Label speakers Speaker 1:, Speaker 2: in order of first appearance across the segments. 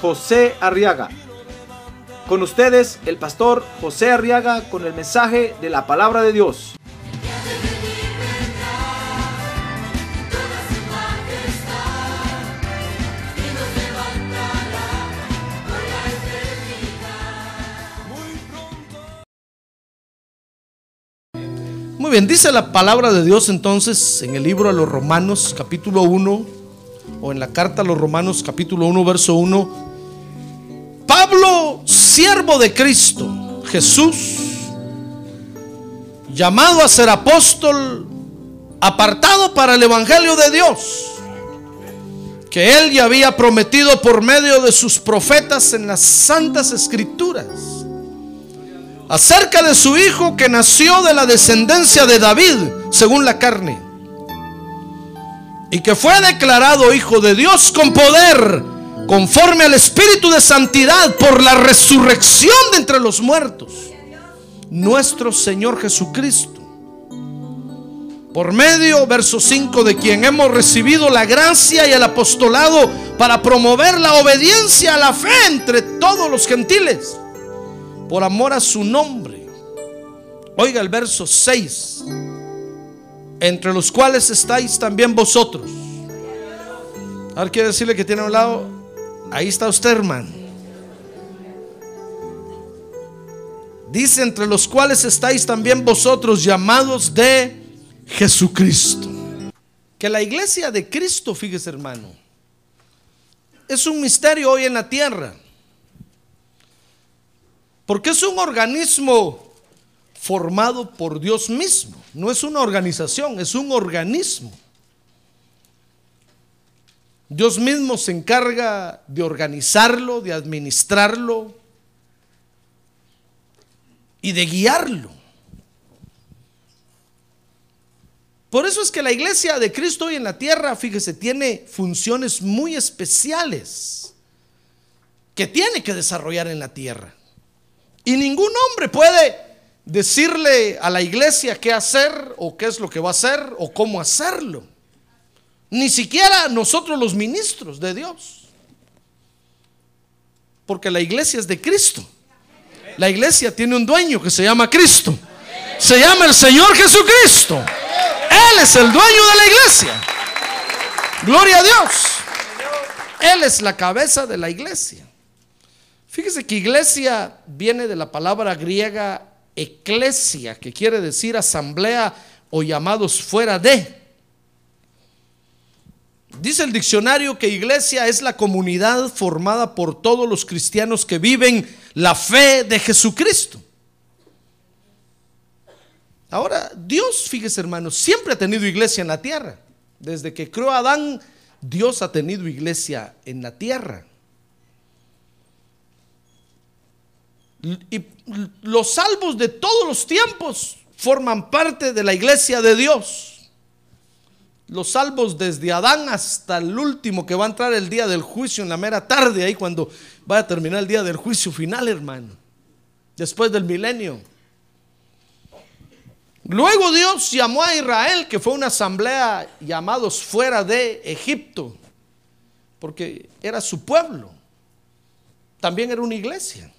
Speaker 1: José Arriaga. Con ustedes, el pastor José Arriaga con el mensaje de la palabra de Dios.
Speaker 2: Muy bien, dice la palabra de Dios entonces en el libro a los Romanos capítulo 1 o en la carta a los Romanos capítulo 1 verso 1. Pablo, siervo de Cristo, Jesús, llamado a ser apóstol, apartado para el Evangelio de Dios, que él ya había prometido por medio de sus profetas en las santas escrituras acerca de su hijo que nació de la descendencia de David, según la carne, y que fue declarado hijo de Dios con poder, conforme al Espíritu de Santidad, por la resurrección de entre los muertos, nuestro Señor Jesucristo. Por medio, verso 5, de quien hemos recibido la gracia y el apostolado para promover la obediencia a la fe entre todos los gentiles por amor a su nombre. Oiga el verso 6, entre los cuales estáis también vosotros. Ahora quiero decirle que tiene a un lado, ahí está usted hermano. Dice, entre los cuales estáis también vosotros llamados de Jesucristo. Que la iglesia de Cristo, fíjese hermano, es un misterio hoy en la tierra. Porque es un organismo formado por Dios mismo. No es una organización, es un organismo. Dios mismo se encarga de organizarlo, de administrarlo y de guiarlo. Por eso es que la iglesia de Cristo hoy en la tierra, fíjese, tiene funciones muy especiales que tiene que desarrollar en la tierra. Y ningún hombre puede decirle a la iglesia qué hacer o qué es lo que va a hacer o cómo hacerlo. Ni siquiera nosotros los ministros de Dios. Porque la iglesia es de Cristo. La iglesia tiene un dueño que se llama Cristo. Se llama el Señor Jesucristo. Él es el dueño de la iglesia. Gloria a Dios. Él es la cabeza de la iglesia. Fíjese que iglesia viene de la palabra griega eclesia, que quiere decir asamblea o llamados fuera de. Dice el diccionario que iglesia es la comunidad formada por todos los cristianos que viven la fe de Jesucristo. Ahora, Dios, fíjese hermanos, siempre ha tenido iglesia en la tierra. Desde que creó a Adán, Dios ha tenido iglesia en la tierra. Y los salvos de todos los tiempos forman parte de la iglesia de Dios. Los salvos desde Adán hasta el último que va a entrar el día del juicio en la mera tarde, ahí cuando va a terminar el día del juicio final, hermano. Después del milenio. Luego Dios llamó a Israel, que fue una asamblea llamados fuera de Egipto, porque era su pueblo. También era una iglesia.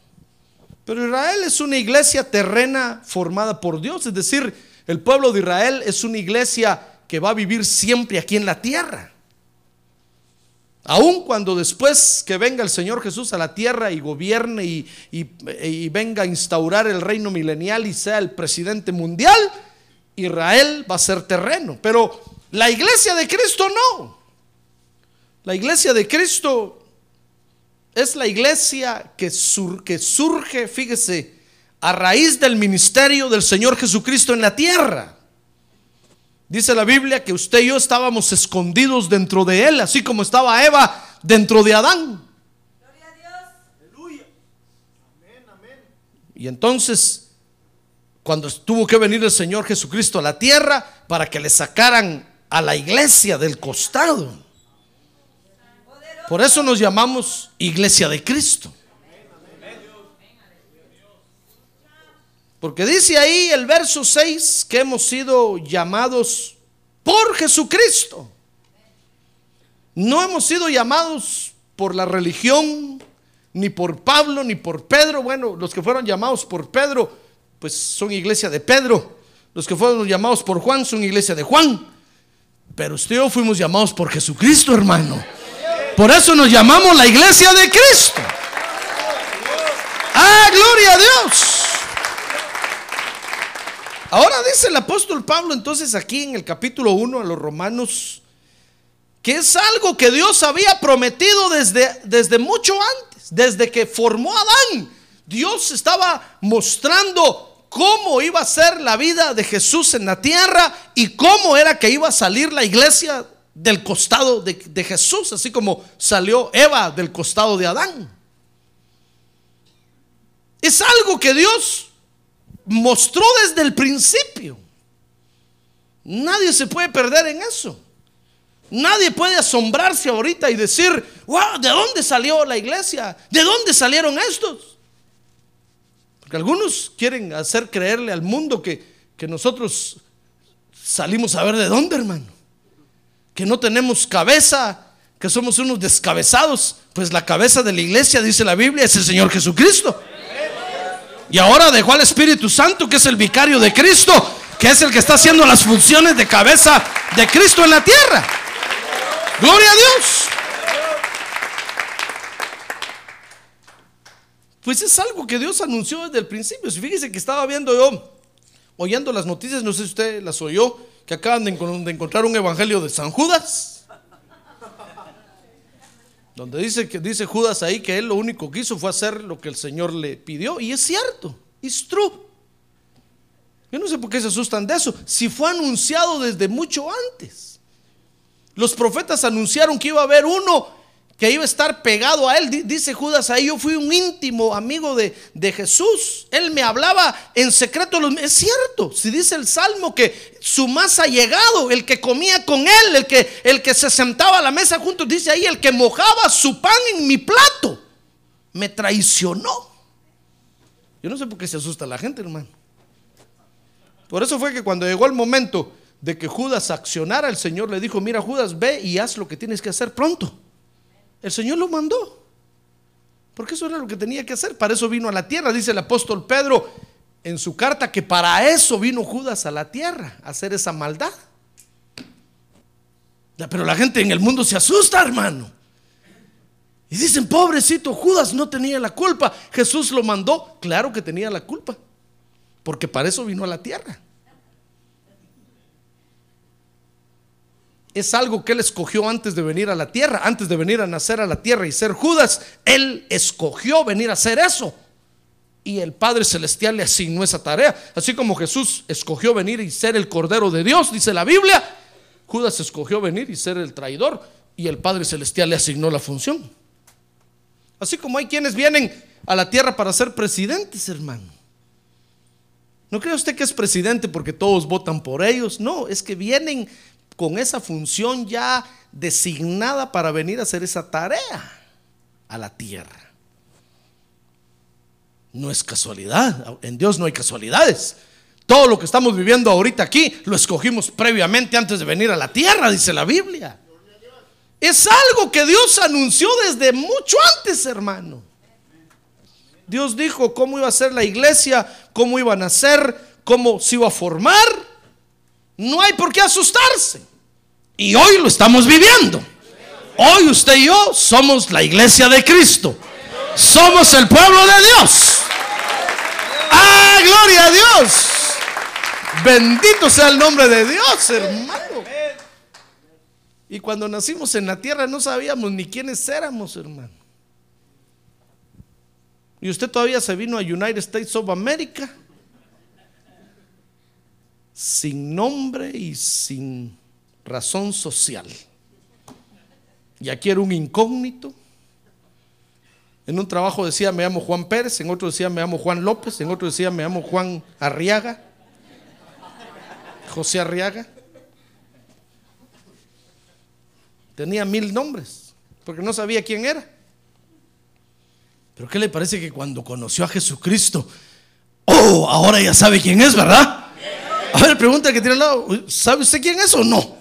Speaker 2: Pero Israel es una iglesia terrena formada por Dios, es decir, el pueblo de Israel es una iglesia que va a vivir siempre aquí en la tierra. Aun cuando después que venga el Señor Jesús a la tierra y gobierne y, y, venga a instaurar el reino milenial y sea el presidente mundial, Israel va a ser terreno. Pero la iglesia de Cristo no. La iglesia de Cristo es la iglesia que, que surge, fíjese, a raíz del ministerio del Señor Jesucristo en la tierra. Dice la Biblia que usted y yo estábamos escondidos dentro de Él, así como estaba Eva dentro de Adán. Y entonces, cuando tuvo que venir el Señor Jesucristo a la tierra para que le sacaran a la iglesia del costado. Por eso nos llamamos iglesia de Cristo. Porque dice ahí el verso 6 que hemos sido llamados por Jesucristo. No hemos sido llamados por la religión, ni por Pablo, ni por Pedro. Bueno, los que fueron llamados por Pedro, pues son iglesia de Pedro. Los que fueron llamados por Juan son iglesia de Juan. Pero usted y yo fuimos llamados por Jesucristo, hermano. Por eso nos llamamos la iglesia de Cristo. Ah, gloria a Dios. Ahora dice el apóstol Pablo entonces aquí en el capítulo 1 a los romanos que es algo que Dios había prometido desde, desde mucho antes, desde que formó a Adán. Dios estaba mostrando cómo iba a ser la vida de Jesús en la tierra y cómo era que iba a salir la iglesia del costado de, Jesús, así como salió Eva del costado de Adán. Es algo que Dios mostró desde el principio. Nadie se puede perder en eso. Nadie puede asombrarse ahorita y decir, wow, ¿de dónde salió la iglesia? ¿De dónde salieron estos? Porque algunos quieren hacer creerle al mundo que, que nosotros salimos a ver de dónde, hermano. Que no tenemos cabeza, que somos unos descabezados. Pues la cabeza de la iglesia, dice la Biblia, es el Señor Jesucristo. Y ahora dejó al Espíritu Santo, que es el vicario de Cristo, que es el que está haciendo las funciones de cabeza de Cristo en la tierra. Gloria a Dios. Pues es algo que Dios anunció desde el principio. Si fíjese que estaba viendo yo, oyendo las noticias, no sé si usted las oyó, que acaban de, encontrar un evangelio de San Judas. Donde dice que dice Judas ahí que él lo único que hizo fue hacer lo que el Señor le pidió. Y es cierto, es true. Yo no sé por qué se asustan de eso. Si fue anunciado desde mucho antes. Los profetas anunciaron que iba a haber uno que iba a estar pegado a él. Dice Judas ahí, yo fui un íntimo amigo de, de Jesús. Él me hablaba en secreto. Es cierto, si dice el Salmo que su más allegado, el que comía con él, el que, el que se sentaba a la mesa juntos, dice ahí, el que mojaba su pan en mi plato, me traicionó. Yo no sé por qué se asusta la gente, hermano. Por eso fue que cuando llegó el momento de que Judas accionara, el Señor le dijo, mira Judas, ve y haz lo que tienes que hacer pronto. El Señor lo mandó. Porque eso era lo que tenía que hacer. Para eso vino a la tierra, dice el apóstol Pedro en su carta, que para eso vino Judas a la tierra, a hacer esa maldad. Pero la gente en el mundo se asusta, hermano. Y dicen, pobrecito, Judas no tenía la culpa. Jesús lo mandó. Claro que tenía la culpa. Porque para eso vino a la tierra. Es algo que él escogió antes de venir a la tierra, antes de venir a nacer a la tierra y ser Judas. Él escogió venir a hacer eso. Y el Padre Celestial le asignó esa tarea. Así como Jesús escogió venir y ser el Cordero de Dios, dice la Biblia, Judas escogió venir y ser el traidor y el Padre Celestial le asignó la función. Así como hay quienes vienen a la tierra para ser presidentes, hermano. ¿No cree usted que es presidente porque todos votan por ellos? No, es que vienen con esa función ya designada para venir a hacer esa tarea a la tierra. No es casualidad, en Dios no hay casualidades. Todo lo que estamos viviendo ahorita aquí lo escogimos previamente antes de venir a la tierra, dice la Biblia. Es algo que Dios anunció desde mucho antes, hermano. Dios dijo cómo iba a ser la iglesia, cómo iban a ser, cómo se iba a formar. No hay por qué asustarse. Y hoy lo estamos viviendo. Hoy usted y yo somos la iglesia de Cristo. Somos el pueblo de Dios. ¡Ah, gloria a Dios! Bendito sea el nombre de Dios, hermano. Y cuando nacimos en la tierra no sabíamos ni quiénes éramos, hermano. Y usted todavía se vino a United States of America sin nombre y sin razón social. Y aquí era un incógnito. En un trabajo decía me llamo Juan Pérez, en otro decía me llamo Juan López, en otro decía me llamo Juan Arriaga, José Arriaga. Tenía mil nombres, porque no sabía quién era. Pero ¿qué le parece que cuando conoció a Jesucristo, oh, ahora ya sabe quién es, ¿verdad? A ver, pregunta que tiene al lado, ¿sabe usted quién es o no?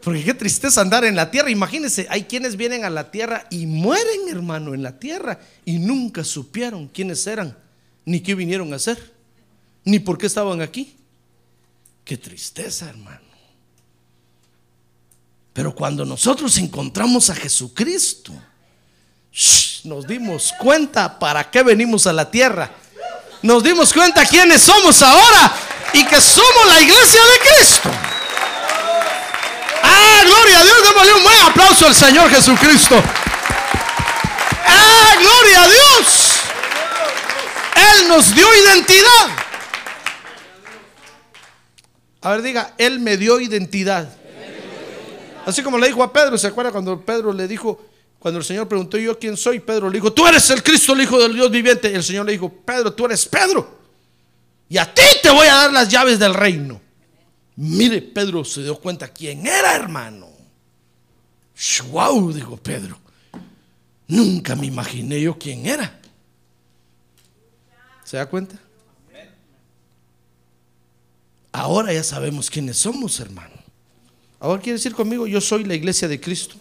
Speaker 2: Porque qué tristeza andar en la tierra. Imagínense, hay quienes vienen a la tierra y mueren, hermano, en la tierra y nunca supieron quiénes eran, ni qué vinieron a hacer, ni por qué estaban aquí. Qué tristeza, hermano. Pero cuando nosotros encontramos a Jesucristo, nos dimos cuenta para qué venimos a la tierra. Nos dimos cuenta quiénes somos ahora y que somos la iglesia de Cristo. ¡Ah, gloria a Dios! Démosle un buen aplauso al Señor Jesucristo. ¡Ah, gloria a Dios! Él nos dio identidad. A ver, diga, Él me dio identidad. Así como le dijo a Pedro, ¿se acuerda cuando Pedro le dijo, cuando el Señor preguntó yo quién soy? Pedro le dijo, tú eres el Cristo, el Hijo del Dios viviente. Y el Señor le dijo, Pedro, tú eres Pedro. Y a ti te voy a dar las llaves del reino. Mire, Pedro se dio cuenta quién era, hermano. Wow, dijo Pedro. Nunca me imaginé yo quién era. ¿Se da cuenta? Ahora ya sabemos quiénes somos, hermano. Ahora quiere decir conmigo, yo soy la iglesia de Cristo.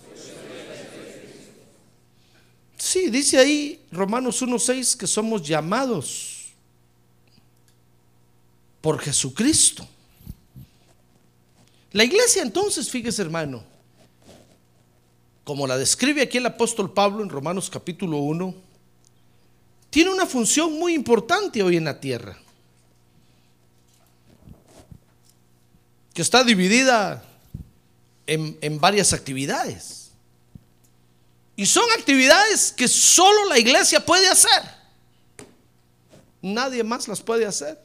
Speaker 2: Sí, dice ahí Romanos 1.6 que somos llamados por Jesucristo. La iglesia entonces, fíjese hermano, como la describe aquí el apóstol Pablo en Romanos capítulo 1, tiene una función muy importante hoy en la tierra, que está dividida en, en varias actividades. Y son actividades que solo la iglesia puede hacer. Nadie más las puede hacer.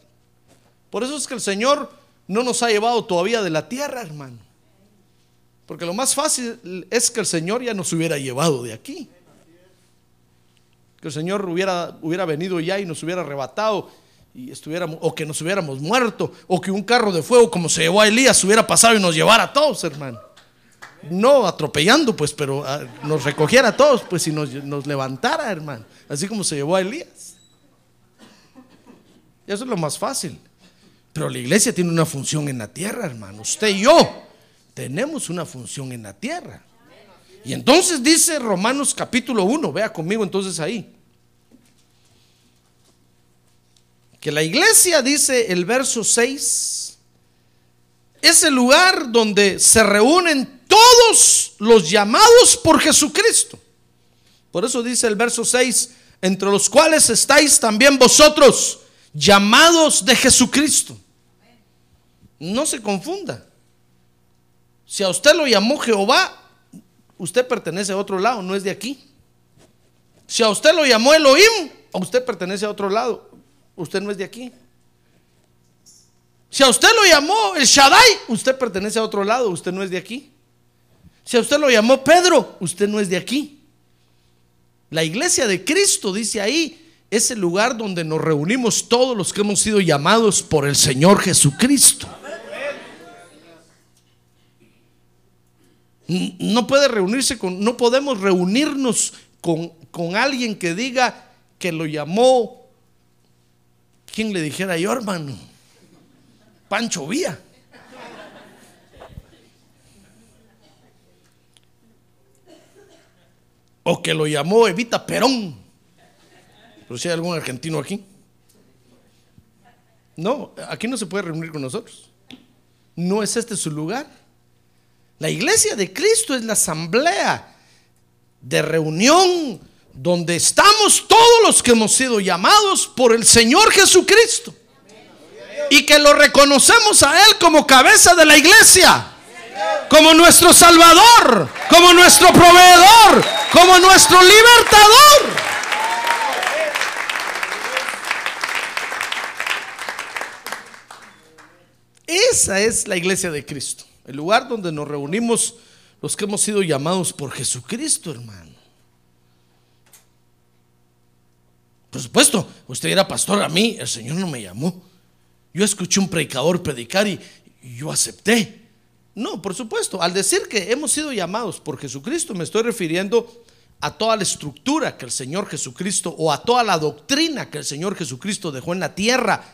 Speaker 2: Por eso es que el Señor no nos ha llevado todavía de la tierra, hermano. Porque lo más fácil es que el Señor ya nos hubiera llevado de aquí. Que el Señor hubiera, hubiera venido ya y nos hubiera arrebatado y estuviéramos, o que nos hubiéramos muerto, o que un carro de fuego como se llevó a Elías hubiera pasado y nos llevara a todos, hermano. No atropellando, pues, pero ah, nos recogiera a todos, pues, y nos, levantara, hermano. Así como se llevó a Elías. Eso es lo más fácil. Pero la iglesia tiene una función en la tierra, hermano. Usted y yo tenemos una función en la tierra. Y entonces dice Romanos capítulo 1, vea conmigo entonces ahí. Que la iglesia, dice el verso 6, es el lugar donde se reúnen todos los llamados por Jesucristo. Por eso dice el verso 6, entre los cuales estáis también vosotros, llamados de Jesucristo. No se confunda. Si a usted lo llamó Jehová, usted pertenece a otro lado, no es de aquí. Si a usted lo llamó Elohim, usted pertenece a otro lado, usted no es de aquí. Si a usted lo llamó el Shaddai, usted pertenece a otro lado, usted no es de aquí. Si a usted lo llamó Pedro, usted no es de aquí. La iglesia de Cristo, dice ahí, es el lugar donde nos reunimos todos los que hemos sido llamados por el Señor Jesucristo. No puede reunirse con, no podemos reunirnos con, con alguien que diga que lo llamó, ¿quién le dijera yo, hermano? Pancho Vía. O que lo llamó Evita Perón. Pero si hay algún argentino aquí. No, aquí no se puede reunir con nosotros. No es este su lugar. La iglesia de Cristo es la asamblea de reunión donde estamos todos los que hemos sido llamados por el Señor Jesucristo. Y que lo reconocemos a Él como cabeza de la iglesia, como nuestro Salvador, como nuestro proveedor, nuestro libertador. Esa es la iglesia de Cristo, el lugar donde nos reunimos los que hemos sido llamados por Jesucristo, hermano. Por supuesto, usted era pastor, a mí el Señor no me llamó. Yo escuché un predicador predicar y, y yo acepté. No, por supuesto, al decir que hemos sido llamados por Jesucristo, me estoy refiriendo a toda la estructura que el Señor Jesucristo o a toda la doctrina que el Señor Jesucristo dejó en la tierra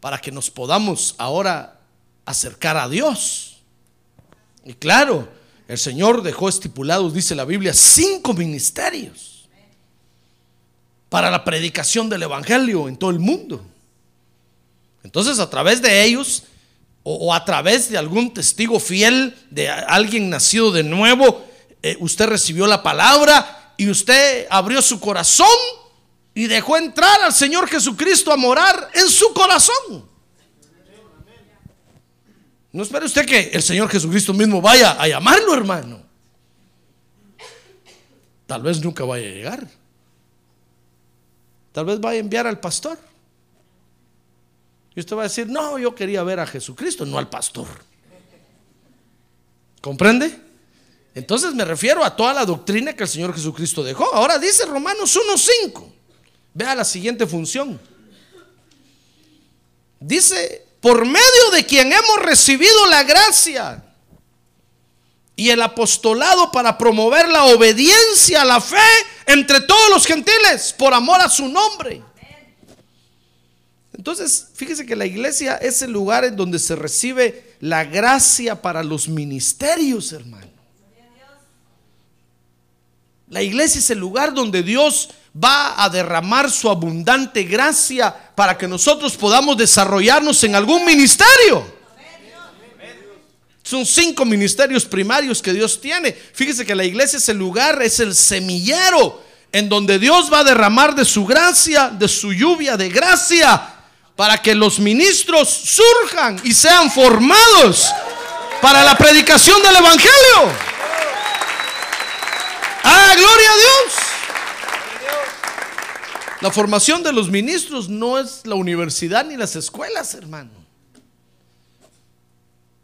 Speaker 2: para que nos podamos ahora acercar a Dios. Y claro, el Señor dejó estipulados, dice la Biblia, cinco ministerios para la predicación del Evangelio en todo el mundo. Entonces, a través de ellos, o, a través de algún testigo fiel, de alguien nacido de nuevo, usted recibió la palabra y usted abrió su corazón y dejó entrar al Señor Jesucristo a morar en su corazón. No espere usted que el Señor Jesucristo mismo vaya a llamarlo, hermano. Tal vez nunca vaya a llegar. Tal vez vaya a enviar al pastor. Y usted va a decir, no, yo quería ver a Jesucristo, no al pastor. ¿Comprende? Entonces me refiero a toda la doctrina que el Señor Jesucristo dejó. Ahora dice Romanos 1.5. Vea la siguiente función. Dice, por medio de quien hemos recibido la gracia y el apostolado para promover la obediencia a la fe entre todos los gentiles, por amor a su nombre. Entonces, fíjese que la iglesia es el lugar en donde se recibe la gracia para los ministerios, hermano. La iglesia es el lugar donde Dios va a derramar su abundante gracia para que nosotros podamos desarrollarnos en algún ministerio. Son cinco ministerios primarios que Dios tiene. Fíjese que la iglesia es el lugar, es el semillero en donde Dios va a derramar de su gracia, de su lluvia de gracia, para que los ministros surjan y sean formados para la predicación del Evangelio. Ah, gloria a Dios. La formación de los ministros no es la universidad ni las escuelas, hermano.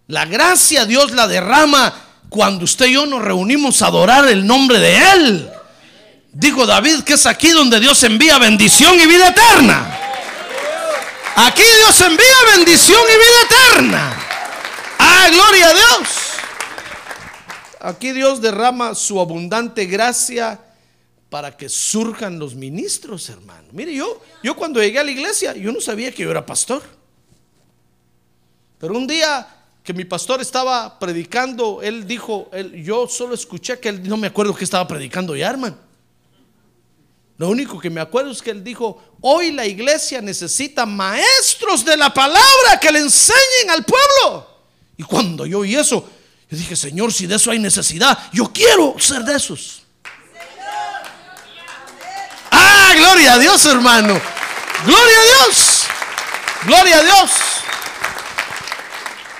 Speaker 2: La gracia Dios la derrama cuando usted y yo nos reunimos a adorar el nombre de Él. Dijo David que es aquí donde Dios envía bendición y vida eterna. Aquí Dios envía bendición y vida eterna. Ah, gloria a Dios. Aquí Dios derrama su abundante gracia para que surjan los ministros, hermano. Mire, yo, yo cuando llegué a la iglesia, yo no sabía que yo era pastor. Pero un día que mi pastor estaba predicando, él dijo, él, yo solo escuché que él, no me acuerdo que estaba predicando ya, hermano. Lo único que me acuerdo es que él dijo, hoy la iglesia necesita maestros de la palabra que le enseñen al pueblo. Y cuando yo oí eso, dije, Señor, si de eso hay necesidad, yo quiero ser de esos. Ah, gloria a Dios, hermano. Gloria a Dios. Gloria a Dios.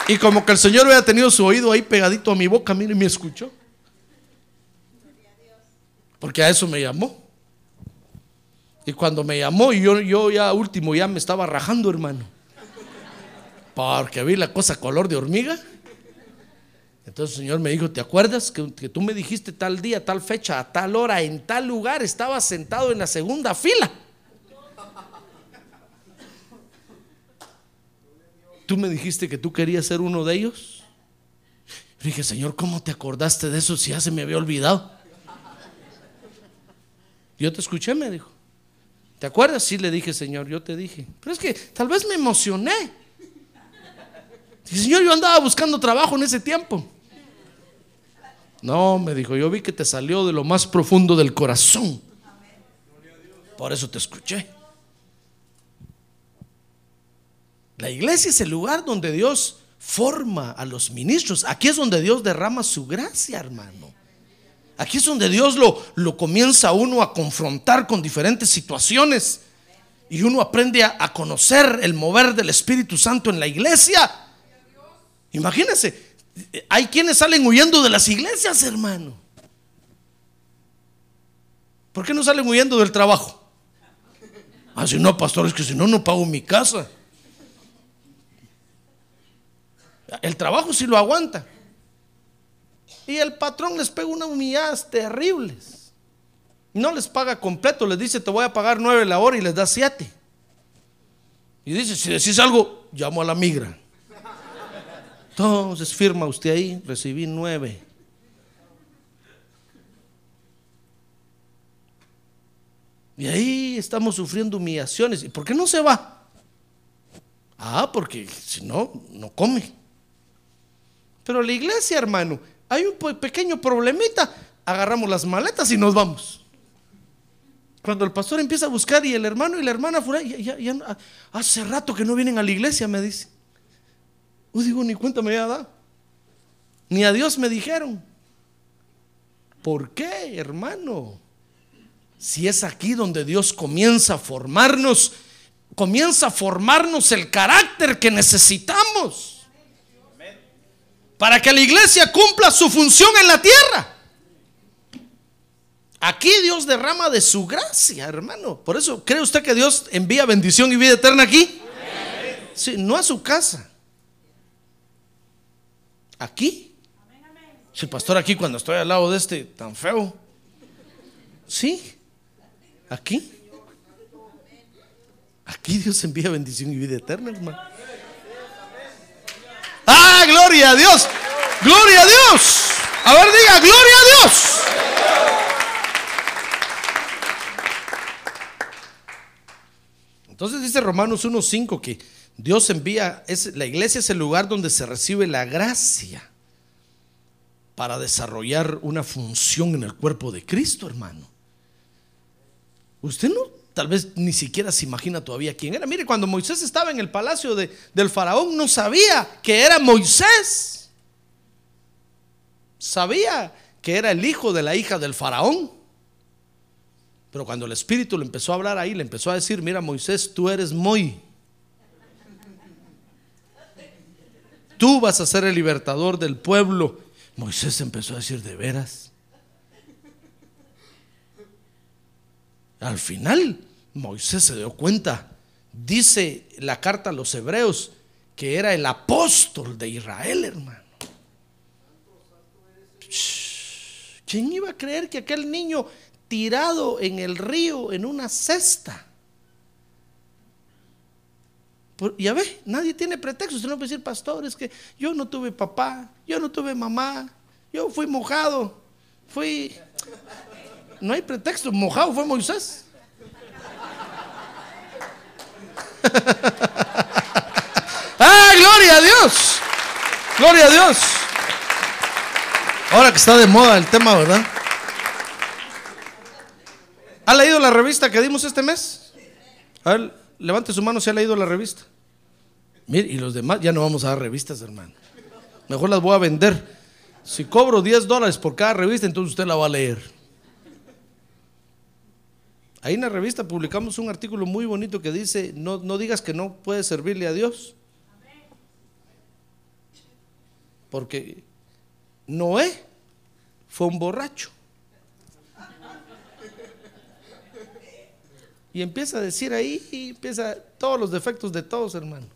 Speaker 2: Y como que el Señor había tenido su oído ahí pegadito a mi boca, mire, me escuchó. Porque a eso me llamó. Y cuando me llamó, yo, yo ya último ya me estaba rajando, hermano. Porque vi la cosa color de hormiga. Entonces el Señor me dijo, ¿te acuerdas que, tú me dijiste tal día, tal fecha, a tal hora, en tal lugar, estaba sentado en la segunda fila? ¿Tú me dijiste que tú querías ser uno de ellos? Yo dije, Señor, ¿cómo te acordaste de eso si ya se me había olvidado? Yo te escuché, me dijo. ¿Te acuerdas? Sí, le dije, Señor, yo te dije. Pero es que tal vez me emocioné. Dije, Señor, yo andaba buscando trabajo en ese tiempo. No, me dijo, yo vi que te salió de lo más profundo del corazón. Por eso te escuché. La iglesia es el lugar donde Dios forma a los ministros. Aquí es donde Dios derrama su gracia, hermano. Aquí es donde Dios lo, lo comienza uno a confrontar con diferentes situaciones. Y uno aprende a, a conocer el mover del Espíritu Santo en la iglesia. Imagínense, hay quienes salen huyendo de las iglesias, hermano. ¿Por qué no salen huyendo del trabajo? Ah, si no, pastor, es que si no, no pago mi casa. El trabajo sí lo aguanta. Y el patrón les pega unas humilladas terribles. No les paga completo, les dice te voy a pagar nueve la hora y les da siete. Y dice, si decís algo, llamo a la migra. Entonces firma usted ahí, recibí nueve. Y ahí estamos sufriendo humillaciones. ¿Y por qué no se va? Ah, porque si no, no come. Pero la iglesia, hermano, hay un pequeño problemita. Agarramos las maletas y nos vamos. Cuando el pastor empieza a buscar y el hermano y la hermana fuera, ya, ya, hace rato que no vienen a la iglesia, me dice. Yo digo, ni cuenta me había dado. Ni a Dios me dijeron. ¿Por qué, hermano? Si es aquí donde Dios comienza a formarnos, comienza a formarnos el carácter que necesitamos para que la iglesia cumpla su función en la tierra. Aquí Dios derrama de su gracia, hermano. Por eso, ¿cree usted que Dios envía bendición y vida eterna aquí? Sí, no a su casa. Aquí. Si el pastor aquí cuando estoy al lado de este tan feo. Sí. Aquí. Aquí Dios envía bendición y vida eterna, hermano. Ah, gloria a Dios. Gloria a Dios. A ver, diga, gloria a Dios. Entonces dice Romanos 1.5 que Dios envía, es, la iglesia es el lugar donde se recibe la gracia para desarrollar una función en el cuerpo de Cristo, hermano. Usted no, tal vez ni siquiera se imagina todavía quién era. Mire, cuando Moisés estaba en el palacio de, del faraón, no sabía que era Moisés. Sabía que era el hijo de la hija del faraón. Pero cuando el Espíritu le empezó a hablar ahí, le empezó a decir, mira Moisés, tú eres muy. Tú vas a ser el libertador del pueblo. Moisés empezó a decir, de veras. Al final, Moisés se dio cuenta, dice la carta a los hebreos, que era el apóstol de Israel, hermano. ¿Quién iba a creer que aquel niño tirado en el río en una cesta. Ya ve, nadie tiene pretexto. Usted no puede decir, pastor, es que yo no tuve papá, yo no tuve mamá, yo fui mojado, fui. No hay pretexto, mojado fue Moisés. ¡Ah, gloria a Dios! ¡Gloria a Dios! Ahora que está de moda el tema, ¿verdad? ¿Ha leído la revista que dimos este mes? A ver, levante su mano si ha leído la revista. Mire, y los demás ya no vamos a dar revistas, hermano. Mejor las voy a vender. Si cobro 10 dólares por cada revista, entonces usted la va a leer. Ahí en la revista publicamos un artículo muy bonito que dice, no, no digas que no puedes servirle a Dios. Porque Noé fue un borracho. Y empieza a decir ahí, y empieza todos los defectos de todos, hermano.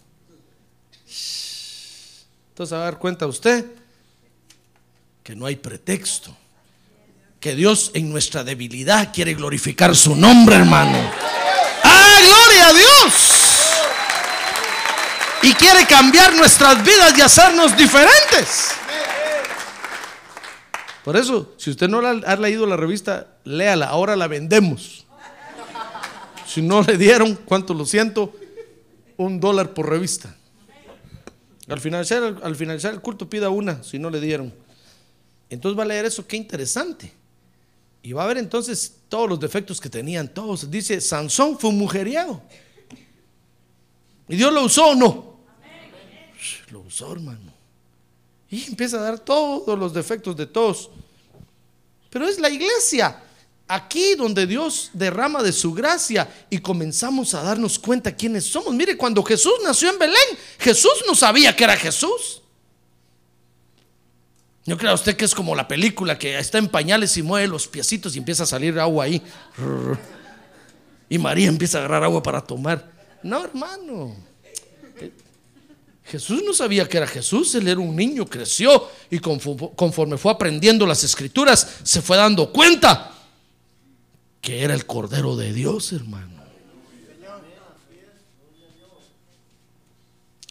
Speaker 2: Entonces a dar cuenta usted que no hay pretexto. Que Dios en nuestra debilidad quiere glorificar su nombre, hermano. ¡Ah, gloria a Dios! Y quiere cambiar nuestras vidas y hacernos diferentes. Por eso, si usted no ha leído la revista, léala. Ahora la vendemos. Si no le dieron, ¿cuánto lo siento? Un dólar por revista. Al finalizar, al finalizar el culto pida una, si no le dieron. Entonces va a leer eso, qué interesante. Y va a ver entonces todos los defectos que tenían todos. Dice, Sansón fue un mujeriego. ¿Y Dios lo usó o no? Lo usó, hermano. Y empieza a dar todos los defectos de todos. Pero es la iglesia aquí donde Dios derrama de su gracia y comenzamos a darnos cuenta quiénes somos. Mire, cuando Jesús nació en Belén, Jesús no sabía que era Jesús. Yo creo a usted que es como la película que está en pañales y mueve los piecitos y empieza a salir agua ahí. Y María empieza a agarrar agua para tomar. No, hermano. Jesús no sabía que era Jesús, él era un niño, creció y conforme fue aprendiendo las escrituras, se fue dando cuenta que era el Cordero de Dios, hermano.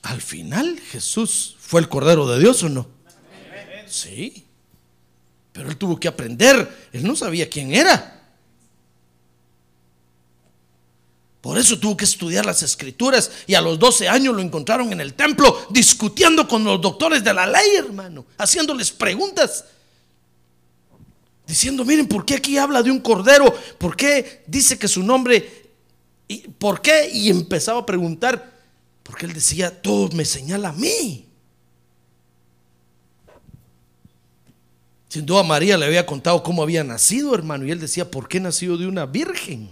Speaker 2: Al final Jesús fue el Cordero de Dios o no? Sí. Pero él tuvo que aprender, él no sabía quién era. Por eso tuvo que estudiar las escrituras y a los 12 años lo encontraron en el templo discutiendo con los doctores de la ley, hermano, haciéndoles preguntas. Diciendo, miren, ¿por qué aquí habla de un cordero? ¿Por qué dice que su nombre? ¿Por qué? Y empezaba a preguntar, porque él decía, todo me señala a mí. Sin duda María le había contado cómo había nacido, hermano, y él decía, ¿por qué nació de una virgen?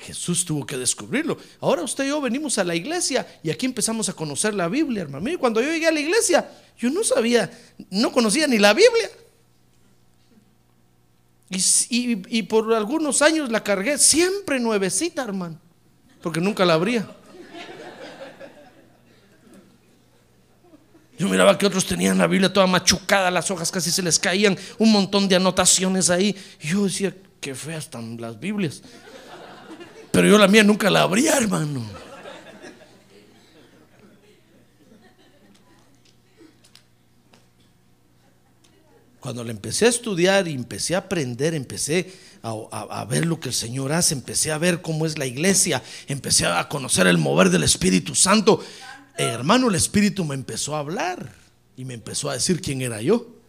Speaker 2: Jesús tuvo que descubrirlo. Ahora usted y yo venimos a la iglesia y aquí empezamos a conocer la Biblia, hermano. Mire, cuando yo llegué a la iglesia, yo no sabía, no conocía ni la Biblia. Y, por algunos años la cargué siempre nuevecita, hermano, porque nunca la abría. Yo miraba que otros tenían la Biblia toda machucada, las hojas casi se les caían, un montón de anotaciones ahí. Yo decía, qué feas están las Biblias. Pero yo la mía nunca la abría, hermano. Cuando la empecé a estudiar y empecé a aprender, empecé a, ver lo que el Señor hace, empecé a ver cómo es la iglesia, empecé a conocer el mover del Espíritu Santo. hermano, el Espíritu me empezó a hablar y me empezó a decir quién era yo.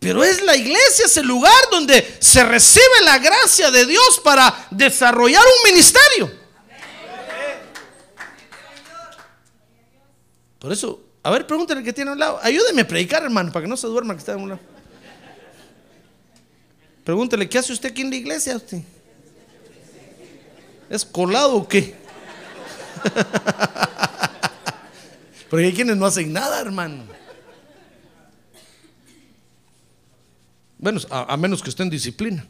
Speaker 2: Pero es la iglesia, es el lugar donde se recibe la gracia de Dios para desarrollar un ministerio. Por eso, a ver, pregúntale que tiene a un lado. Ayúdeme a predicar, hermano, para que no se duerma que está a un lado. Pregúntele, ¿qué hace usted aquí en la iglesia? Usted? ¿Es colado o qué? Porque hay quienes no hacen nada, hermano. Bueno, a, menos que esté en disciplina.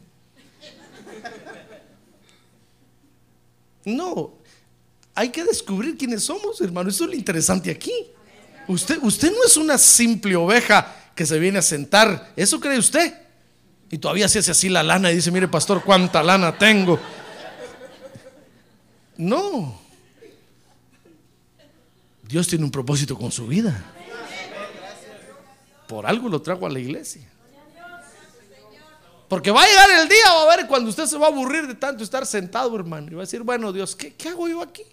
Speaker 2: No, hay que descubrir quiénes somos, hermano. Eso es lo interesante aquí. Usted, usted no es una simple oveja que se viene a sentar. ¿Eso cree usted? Y todavía se hace así la lana y dice, mire pastor, cuánta lana tengo. No. Dios tiene un propósito con su vida. Por algo lo trajo a la iglesia. Porque va a llegar el día, va a ver cuando usted se va a aburrir de tanto estar sentado, hermano. Y va a decir, bueno, Dios, ¿qué, hago yo aquí?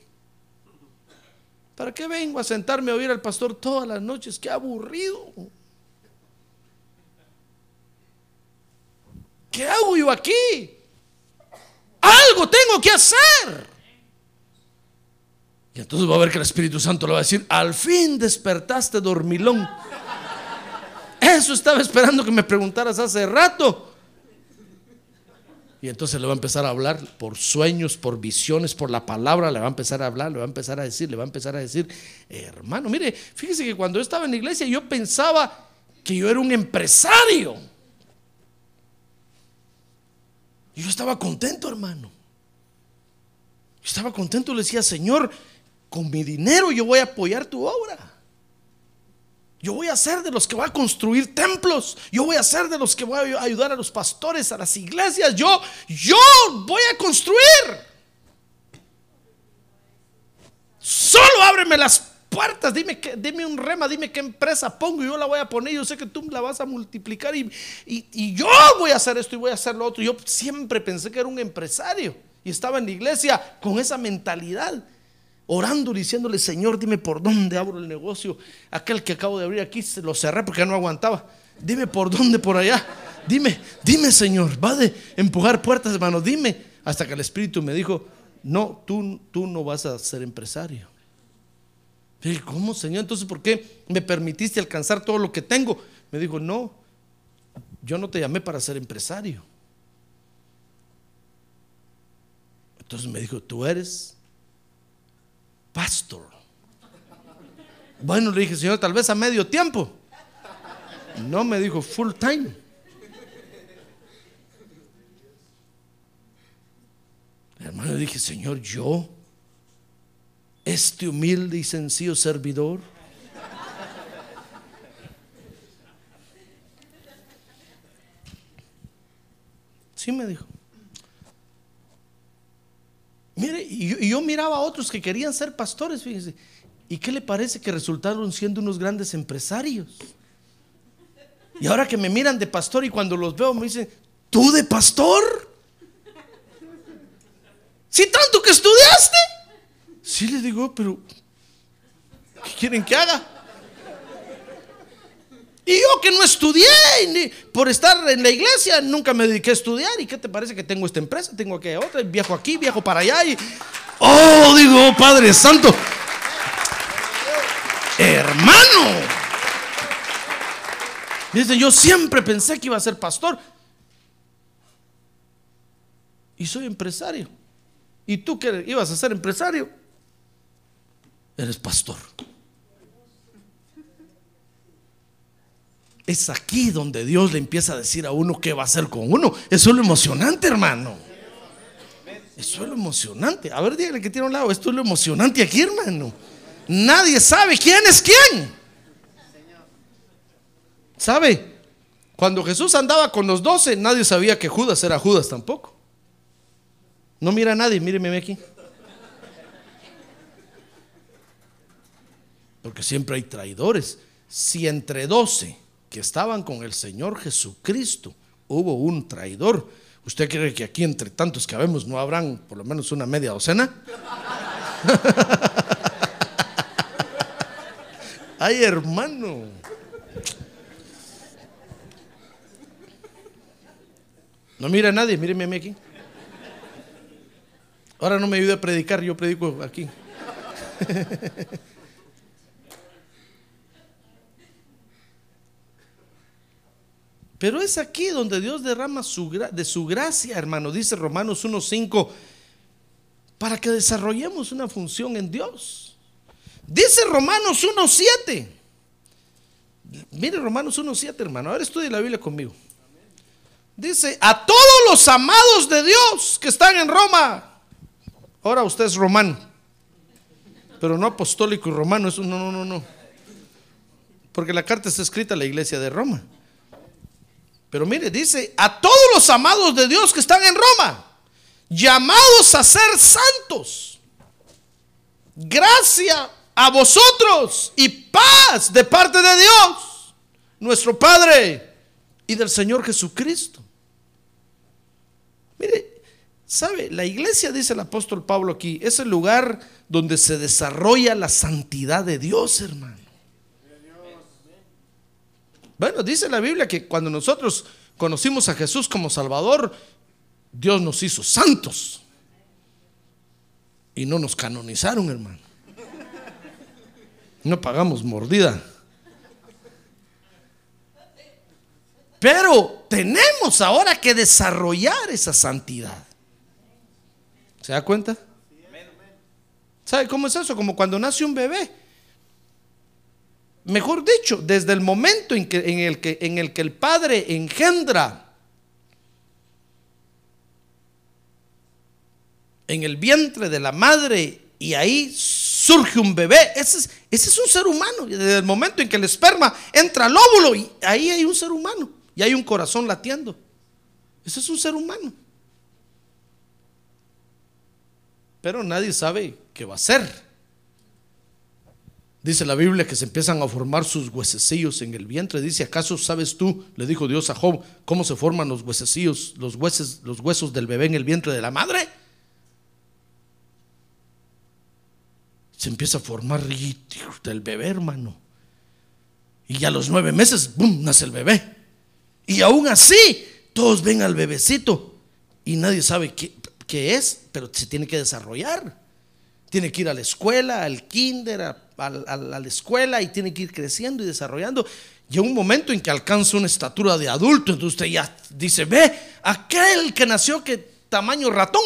Speaker 2: ¿Para qué vengo a sentarme a oír al pastor todas las noches? Qué aburrido. ¿Qué hago yo aquí? Algo tengo que hacer. Y entonces va a ver que el Espíritu Santo le va a decir, al fin despertaste dormilón. Eso estaba esperando que me preguntaras hace rato. Y entonces le va a empezar a hablar por sueños, por visiones, por la palabra, le va a empezar a hablar, le va a empezar a decir, le va a empezar a decir, hermano, mire, fíjese que cuando yo estaba en la iglesia yo pensaba que yo era un empresario. Y yo estaba contento, hermano. Yo estaba contento, le decía, Señor, con mi dinero yo voy a apoyar tu obra. Yo voy a ser de los que voy a construir templos. Yo voy a ser de los que voy a ayudar a los pastores, a las iglesias. Yo, yo voy a construir. Solo ábreme las puertas. Dime, que, dime un rema, dime qué empresa pongo. Yo la voy a poner. Yo sé que tú la vas a multiplicar. Y, y yo voy a hacer esto y voy a hacer lo otro. Yo siempre pensé que era un empresario. Y estaba en la iglesia con esa mentalidad orando diciéndole, Señor, dime por dónde abro el negocio. Aquel que acabo de abrir aquí se lo cerré porque ya no aguantaba. Dime por dónde, por allá. Dime, dime, Señor, va de empujar puertas, hermano, dime. Hasta que el Espíritu me dijo, no, tú, tú no vas a ser empresario. ¿Cómo, Señor? Entonces, ¿por qué me permitiste alcanzar todo lo que tengo? Me dijo, no, yo no te llamé para ser empresario. Entonces me dijo, tú eres pastor. Bueno, le dije, Señor, tal vez a medio tiempo. No me dijo full time. le dije, Señor, yo, este humilde y sencillo servidor, Sí me dijo. Mire, y yo, miraba a otros que querían ser pastores, fíjese. ¿Y qué le parece que resultaron siendo unos grandes empresarios? Y ahora que me miran de pastor y cuando los veo me dicen, ¿tú de pastor? ¿Sí tanto que estudiaste? Sí le digo, pero ¿qué quieren que haga? Y yo que no estudié ni por estar en la iglesia, nunca me dediqué a estudiar. ¿Y qué te parece que tengo esta empresa? Tengo aquella otra, viajo aquí, viajo para allá. Y, oh, digo, Padre Santo, hermano. Dice, yo siempre pensé que iba a ser pastor. Y soy empresario. ¿Y tú que ibas a ser empresario? Eres pastor. Es aquí donde Dios le empieza a decir a uno qué va a hacer con uno. Eso es lo emocionante, hermano. Eso es lo emocionante. A ver, dígale que tiene un lado. Esto es lo emocionante aquí, hermano. Nadie sabe quién es quién. ¿Sabe? Cuando Jesús andaba con los doce, nadie sabía que Judas era Judas tampoco. No mira a nadie, míreme aquí. Porque siempre hay traidores. Si entre doce que estaban con el Señor Jesucristo hubo un traidor, ¿usted cree que aquí entre tantos que habemos no habrán por lo menos una media docena? Ay, hermano. No mira a nadie, míreme a mí aquí. Ahora no me ayude a predicar, yo predico aquí. Pero es aquí donde Dios derrama su, de su gracia, hermano, dice Romanos 1.5, para que desarrollemos una función en Dios. Dice Romanos 1.7. Mire Romanos 1.7, hermano. Ahora estudie la Biblia conmigo. Dice, a todos los amados de Dios que están en Roma. Ahora usted es romano. Pero no apostólico y romano. Eso no, no, no, no. Porque la carta está escrita a la iglesia de Roma. Pero mire, dice, a todos los amados de Dios que están en Roma, llamados a ser santos. Gracia a vosotros y paz de parte de Dios, nuestro Padre y del Señor Jesucristo. Mire, ¿sabe? La iglesia, dice el apóstol Pablo aquí, es el lugar donde se desarrolla la santidad de Dios, hermano. Bueno, dice la Biblia que cuando nosotros conocimos a Jesús como Salvador, Dios nos hizo santos. Y no nos canonizaron, hermano. No pagamos mordida. Pero tenemos ahora que desarrollar esa santidad. ¿Se da cuenta? ¿Sabe cómo es eso? Como cuando nace un bebé. Mejor dicho, desde el momento en, que, en, el, que, en el que el padre engendra en el vientre de la madre y ahí surge un bebé. Ese es, ese es un ser humano. Desde el momento en que el esperma entra al óvulo y ahí hay un ser humano y hay un corazón latiendo. Ese es un ser humano. Pero nadie sabe qué va a ser. Dice la Biblia que se empiezan a formar sus huesecillos en el vientre. Dice, ¿acaso sabes tú, le dijo Dios a Job, cómo se forman los huesecillos, los huesos, los huesos del bebé en el vientre de la madre? Se empieza a formar del bebé, hermano. Y a los nueve meses, ¡bum!, nace el bebé. Y aún así, todos ven al bebecito y nadie sabe qué es, pero se tiene que desarrollar. Tiene que ir a la escuela, al kinder, a la escuela y tiene que ir creciendo y desarrollando. Llega un momento en que alcanza una estatura de adulto, entonces usted ya dice, ve, aquel que nació que tamaño ratón.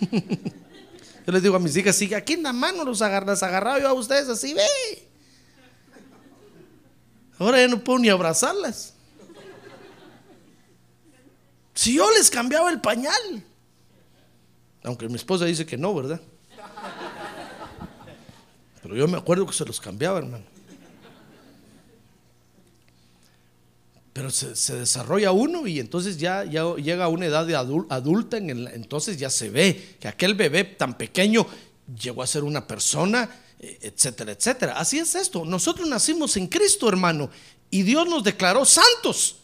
Speaker 2: Yo les digo a mis hijas, sigue aquí en la mano los agarras agarrado yo a ustedes así, ve. Ahora ya no puedo ni abrazarlas. Si yo les cambiaba el pañal. Aunque mi esposa dice que no, ¿verdad? Pero yo me acuerdo que se los cambiaba, hermano. Pero se, desarrolla uno y entonces ya, ya llega a una edad adulta, en entonces ya se ve que aquel bebé tan pequeño llegó a ser una persona, eh, etcétera, etcétera. Así es esto. Nosotros nacimos en Cristo, hermano, y Dios nos declaró santos.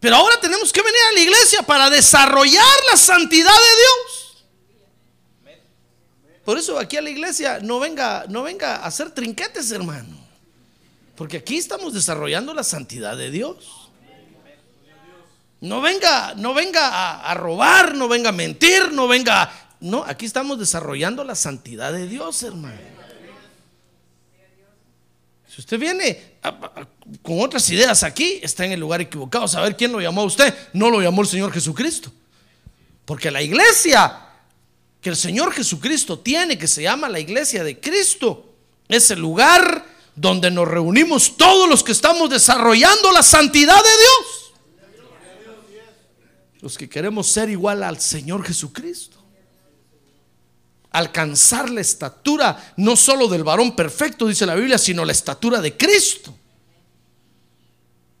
Speaker 2: Pero ahora tenemos que venir a la iglesia para desarrollar la santidad de Dios. Por eso aquí a la iglesia no venga, no venga a hacer trinquetes, hermano. Porque aquí estamos desarrollando la santidad de Dios. No venga, no venga a, a robar, no venga a mentir, no venga. no, aquí estamos desarrollando la santidad de Dios, hermano. Si usted viene con otras ideas aquí, está en el lugar equivocado. ¿Saber quién lo llamó a usted? No lo llamó el Señor Jesucristo. Porque la iglesia que el Señor Jesucristo tiene, que se llama la iglesia de Cristo, es el lugar donde nos reunimos todos los que estamos desarrollando la santidad de Dios. Los que queremos ser igual al Señor Jesucristo. Alcanzar la estatura no solo del varón perfecto, dice la Biblia, sino la estatura de Cristo.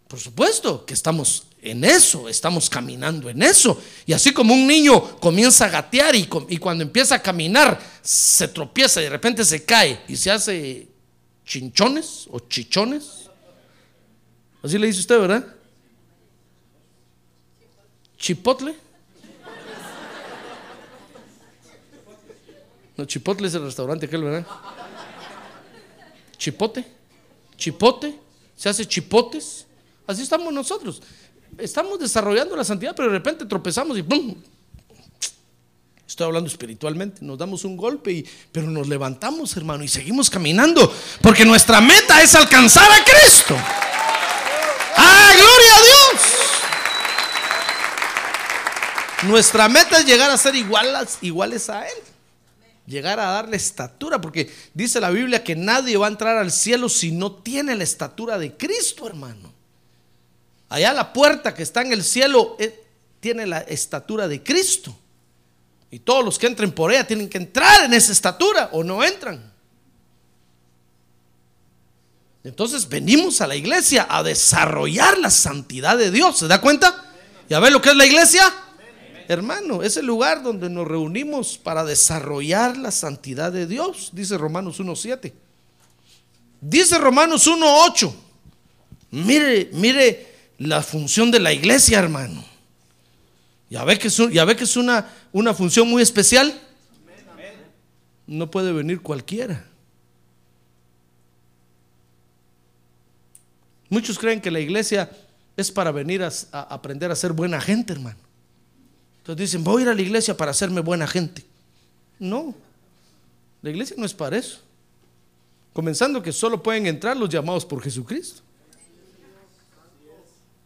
Speaker 2: Por supuesto que estamos en eso, estamos caminando en eso. Y así como un niño comienza a gatear y, y cuando empieza a caminar se tropieza y de repente se cae y se hace chinchones o chichones. Así le dice usted, ¿verdad? Chipotle. No, Chipotle es el restaurante aquel, ¿verdad? Chipote. Chipote. Se hace chipotes. Así estamos nosotros. Estamos desarrollando la santidad, pero de repente tropezamos y ¡pum! Estoy hablando espiritualmente, nos damos un golpe, y, pero nos levantamos, hermano, y seguimos caminando, porque nuestra meta es alcanzar a Cristo. ¡Ah, gloria a Dios! Nuestra meta es llegar a ser iguales, iguales a Él. Llegar a darle estatura, porque dice la Biblia que nadie va a entrar al cielo si no tiene la estatura de Cristo, hermano. Allá la puerta que está en el cielo eh, tiene la estatura de Cristo. Y todos los que entren por ella tienen que entrar en esa estatura o no entran. Entonces venimos a la iglesia a desarrollar la santidad de Dios. ¿Se da cuenta? ¿Ya ve lo que es la iglesia? Hermano, es el lugar donde nos reunimos para desarrollar la santidad de Dios, dice Romanos 1.7. Dice Romanos 1.8. Mire, mire la función de la iglesia, hermano. Ya ve que es, que es una, una función muy especial. No puede venir cualquiera. Muchos creen que la iglesia es para venir a, a aprender a ser buena gente, hermano. Entonces dicen, voy a ir a la iglesia para hacerme buena gente. No, la iglesia no es para eso. Comenzando que solo pueden entrar los llamados por Jesucristo.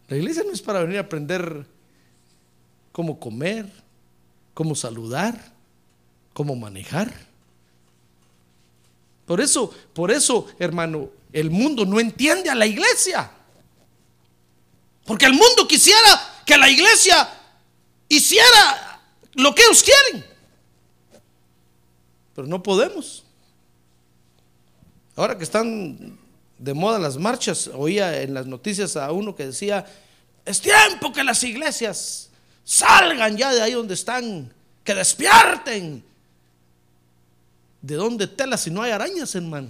Speaker 2: La iglesia no es para venir a aprender cómo comer, cómo saludar, cómo manejar. Por eso, por eso, hermano, el mundo no entiende a la iglesia. Porque el mundo quisiera que la iglesia hiciera lo que ellos quieren. Pero no podemos. Ahora que están de moda las marchas, oía en las noticias a uno que decía, es tiempo que las iglesias salgan ya de ahí donde están, que despierten. ¿De dónde tela si no hay arañas, hermano?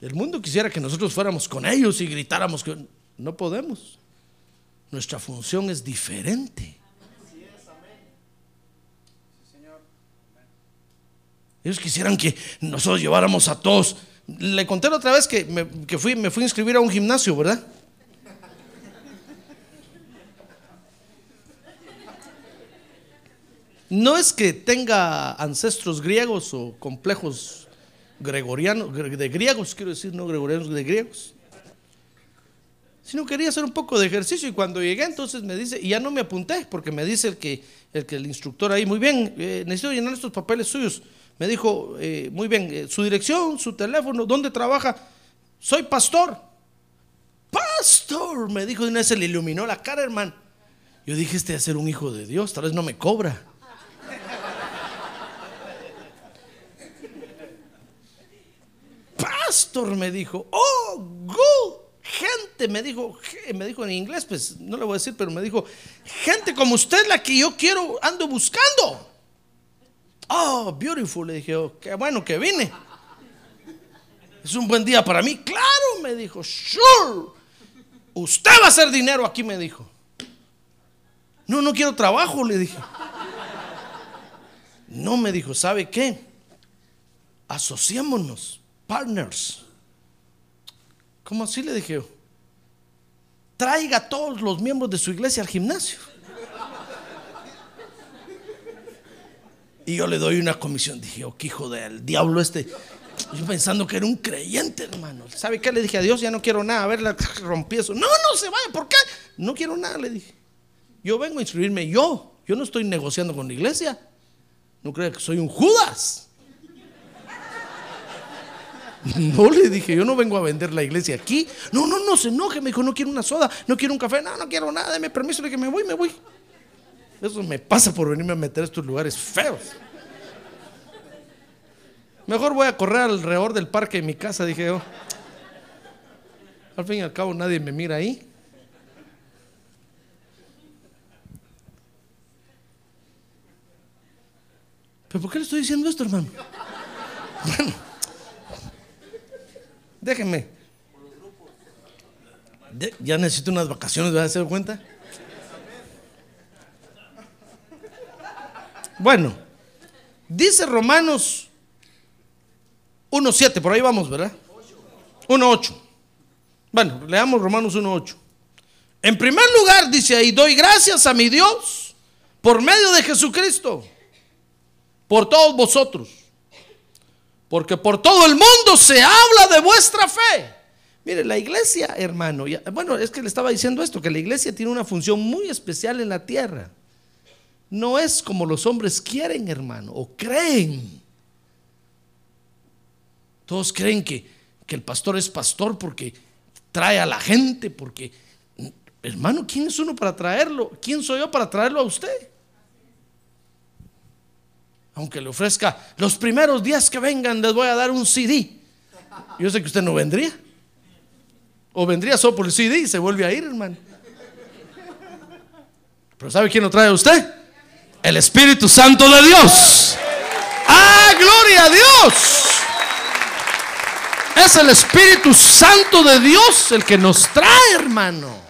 Speaker 2: El mundo quisiera que nosotros fuéramos con ellos y gritáramos que no podemos. Nuestra función es diferente. Ellos quisieran que nosotros lleváramos a todos. Le conté la otra vez que, me, que fui, me fui a inscribir a un gimnasio, ¿verdad? No es que tenga ancestros griegos o complejos gregorianos, gre- de griegos, quiero decir, no gregorianos, de griegos. Sino quería hacer un poco de ejercicio y cuando llegué entonces me dice, y ya no me apunté, porque me dice el que el, que el instructor ahí, muy bien, eh, necesito llenar estos papeles suyos. Me dijo, eh, muy bien, eh, su dirección, su teléfono, dónde trabaja. Soy pastor. pastor, me dijo, de una vez se le iluminó la cara, hermano. Yo dije, este ser un hijo de Dios, tal vez no me cobra. Pastor, me dijo, oh, me dijo, me dijo en inglés, pues no le voy a decir, pero me dijo, gente como usted la que yo quiero, ando buscando. Oh, beautiful, le dije, oh, qué bueno que vine. Es un buen día para mí. Claro, me dijo, sure. Usted va a hacer dinero aquí, me dijo. No, no quiero trabajo, le dije. No, me dijo, ¿sabe qué? Asociémonos, partners. ¿Cómo así le dije yo? Traiga a todos los miembros de su iglesia al gimnasio. Y yo le doy una comisión. Dije, oh, qué hijo del diablo este. Yo pensando que era un creyente, hermano. ¿Sabe qué? Le dije a Dios, ya no quiero nada. A ver, rompí eso. No, no se vaya. ¿Por qué? No quiero nada, le dije. Yo vengo a instruirme yo. Yo no estoy negociando con la iglesia. No creo que soy un Judas. No le dije, yo no vengo a vender la iglesia aquí. No, no, no se enoje. Me dijo, no quiero una soda, no quiero un café, no, no quiero nada. Deme permiso de que me voy, me voy. Eso me pasa por venirme a meter a estos lugares feos. Mejor voy a correr alrededor del parque de mi casa, dije yo. Al fin y al cabo nadie me mira ahí. ¿Pero por qué le estoy diciendo esto, hermano? Bueno, déjenme. ya necesito unas vacaciones, ¿me a hacer cuenta? Bueno, dice Romanos 1.7, por ahí vamos, ¿verdad? 1.8. Bueno, leamos Romanos 1.8. En primer lugar, dice ahí, doy gracias a mi Dios por medio de Jesucristo, por todos vosotros, porque por todo el mundo se habla de vuestra fe. Mire, la iglesia, hermano, bueno, es que le estaba diciendo esto, que la iglesia tiene una función muy especial en la tierra no es como los hombres quieren, hermano, o creen. Todos creen que, el pastor es pastor porque trae a la gente, porque, hermano, ¿quién es uno para traerlo? ¿Quién soy yo para traerlo a usted? Aunque le ofrezca los primeros días que vengan, les voy a dar un CD. Yo sé que usted no vendría. O vendría solo por el CD y se vuelve a ir, hermano. Pero ¿sabe quién lo trae a usted? El Espíritu Santo de Dios. ¡Ah, gloria a Dios! Es el Espíritu Santo de Dios el que nos trae, hermano.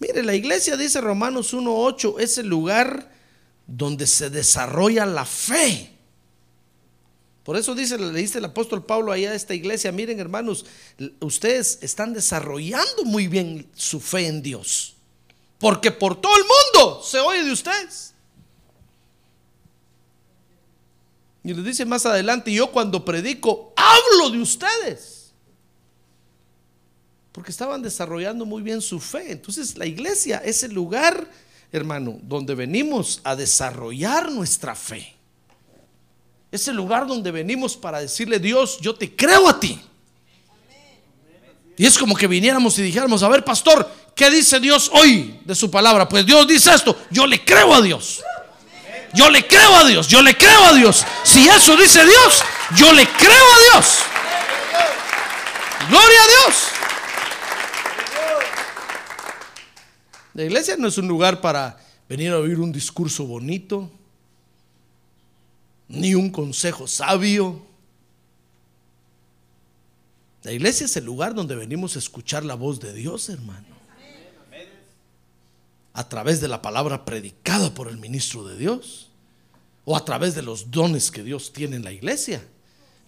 Speaker 2: Mire, la iglesia dice Romanos 1.8, es el lugar donde se desarrolla la fe. Por eso dice, le dice el apóstol Pablo ahí a esta iglesia, miren hermanos, ustedes están desarrollando muy bien su fe en Dios. Porque por todo el mundo se oye de ustedes. Y les dice más adelante, yo cuando predico hablo de ustedes. Porque estaban desarrollando muy bien su fe. Entonces la iglesia es el lugar, hermano, donde venimos a desarrollar nuestra fe. Es el lugar donde venimos para decirle, Dios, yo te creo a ti. Y es como que viniéramos y dijéramos, a ver, pastor, ¿qué dice Dios hoy de su palabra? Pues Dios dice esto, yo le creo a Dios. Yo le creo a Dios, yo le creo a Dios. Si eso dice Dios, yo le creo a Dios. Gloria a Dios. La iglesia no es un lugar para venir a oír un discurso bonito, ni un consejo sabio. La iglesia es el lugar donde venimos a escuchar la voz de Dios, hermano. A través de la palabra predicada por el ministro de Dios. O a través de los dones que Dios tiene en la iglesia.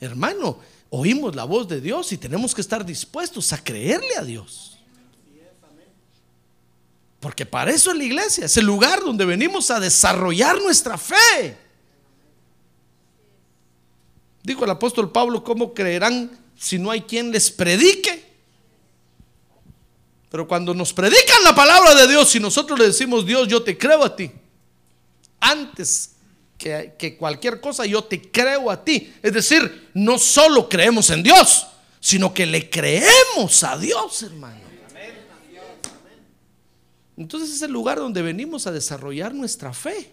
Speaker 2: Hermano, oímos la voz de Dios y tenemos que estar dispuestos a creerle a Dios. Porque para eso es la iglesia, es el lugar donde venimos a desarrollar nuestra fe. Dijo el apóstol Pablo, ¿cómo creerán si no hay quien les predique. Pero cuando nos predican la palabra de Dios y nosotros le decimos, Dios, yo te creo a ti, antes que, que, cualquier cosa, yo te creo a ti. Es decir, no solo creemos en Dios, sino que le creemos a Dios, hermano. Entonces es el lugar donde venimos a desarrollar nuestra fe.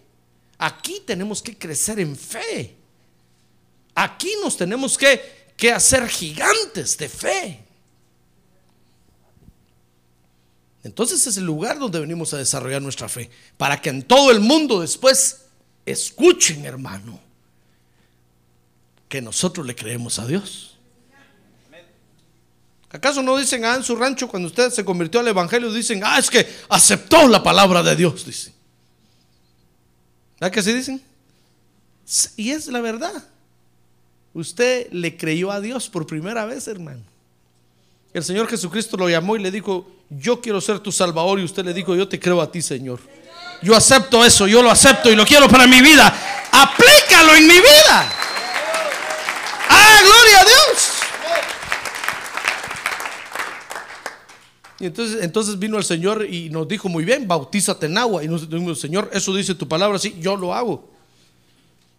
Speaker 2: Aquí tenemos que crecer en fe. Aquí nos tenemos que, que hacer gigantes de fe. Entonces es el lugar donde venimos a desarrollar nuestra fe. Para que en todo el mundo después escuchen, hermano, que nosotros le creemos a Dios. ¿Acaso no dicen ah, en su rancho cuando usted se convirtió al Evangelio? Dicen, ah, es que aceptó la palabra de Dios, dicen. ¿Verdad que así dicen? Y es la verdad. Usted le creyó a Dios por primera vez, hermano. El Señor Jesucristo lo llamó y le dijo, yo quiero ser tu Salvador. Y usted le dijo, yo te creo a ti, Señor. Yo acepto eso, yo lo acepto y lo quiero para mi vida. Aplícalo en mi vida. Ah, gloria a Dios. Y entonces, entonces vino el Señor y nos dijo, muy bien, bautízate en agua. Y nos dijimos, Señor, eso dice tu palabra, sí, yo lo hago.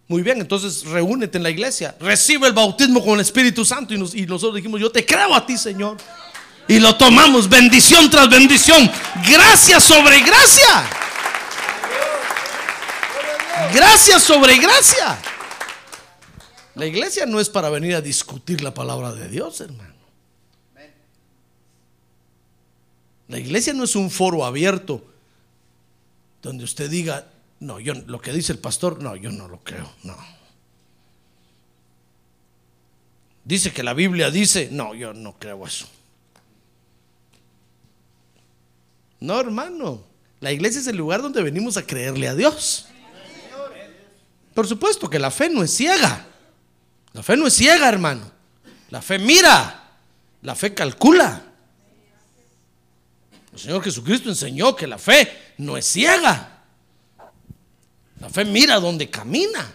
Speaker 2: Muy bien, entonces reúnete en la iglesia, recibe el bautismo con el Espíritu Santo. Y, y nosotros dijimos, yo te creo a ti, Señor. Y lo tomamos bendición tras bendición, gracia sobre gracia. Gracia sobre gracia. La iglesia no es para venir a discutir la palabra de Dios, hermano. La iglesia no es un foro abierto donde usted diga, no, yo lo que dice el pastor, no, yo no lo creo, no. Dice que la Biblia dice, no, yo no creo eso. No, hermano, la iglesia es el lugar donde venimos a creerle a Dios. Por supuesto que la fe no es ciega. La fe no es ciega, hermano. La fe mira, la fe calcula. El Señor Jesucristo enseñó que la fe no es ciega. La fe mira donde camina.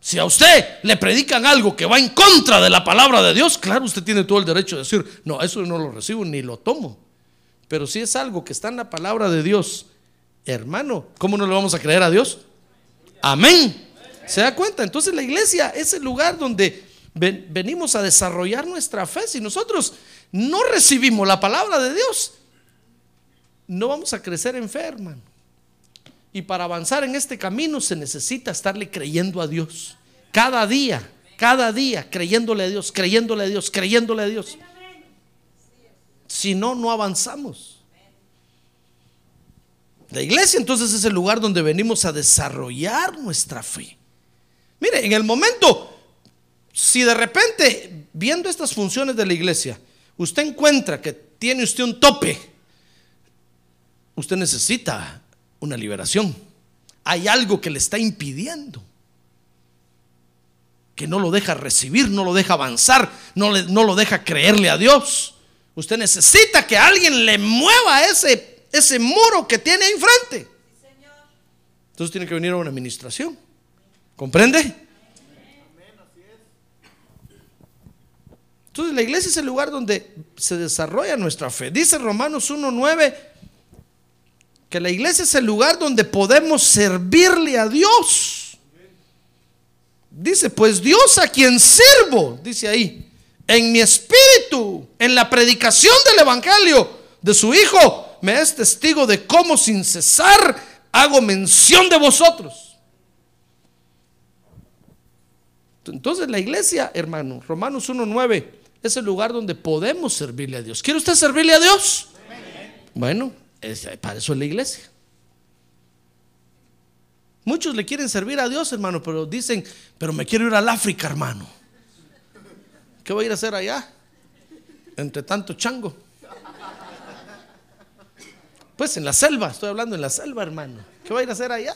Speaker 2: Si a usted le predican algo que va en contra de la palabra de Dios, claro, usted tiene todo el derecho de decir, no, eso no lo recibo ni lo tomo. Pero si es algo que está en la palabra de Dios, hermano, ¿cómo no le vamos a creer a Dios? Amén. ¿Se da cuenta? Entonces la iglesia es el lugar donde venimos a desarrollar nuestra fe. Si nosotros no recibimos la palabra de Dios, no vamos a crecer en fe, hermano. Y para avanzar en este camino se necesita estarle creyendo a Dios. Cada día, cada día, creyéndole a Dios, creyéndole a Dios, creyéndole a Dios. Si no, no avanzamos. La iglesia entonces es el lugar donde venimos a desarrollar nuestra fe. Mire, en el momento, si de repente, viendo estas funciones de la iglesia, usted encuentra que tiene usted un tope, usted necesita una liberación. Hay algo que le está impidiendo, que no lo deja recibir, no lo deja avanzar, no, no lo deja creerle a Dios. Usted necesita que alguien le mueva ese, ese muro que tiene enfrente. Entonces tiene que venir a una administración. ¿Comprende? Entonces la iglesia es el lugar donde se desarrolla nuestra fe. Dice Romanos 1.9 que la iglesia es el lugar donde podemos servirle a Dios. Dice, pues Dios a quien sirvo, dice ahí, en mi espíritu, en la predicación del Evangelio de su Hijo, me es testigo de cómo sin cesar hago mención de vosotros. Entonces la iglesia, hermano, Romanos 1.9 es el lugar donde podemos servirle a Dios. ¿Quiere usted servirle a Dios? Bueno, para eso es la iglesia. Muchos le quieren servir a Dios, hermano, pero dicen, pero me quiero ir al África, hermano. ¿Qué voy a ir a hacer allá? Entre tanto chango. Pues en la selva, estoy hablando en la selva, hermano. ¿Qué va a ir a hacer allá?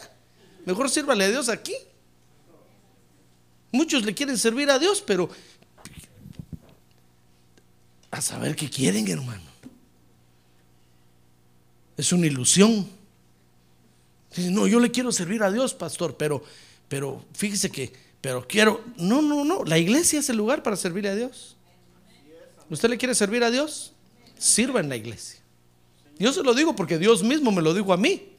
Speaker 2: Mejor sírvale a Dios aquí. Muchos le quieren servir a Dios, pero a saber qué quieren, hermano. Es una ilusión. no, yo le quiero servir a Dios, pastor, pero, pero fíjese que, pero quiero, no, no, no, la iglesia es el lugar para servirle a Dios. ¿Usted le quiere servir a Dios? Sirva en la iglesia. Yo se lo digo porque Dios mismo me lo dijo a mí.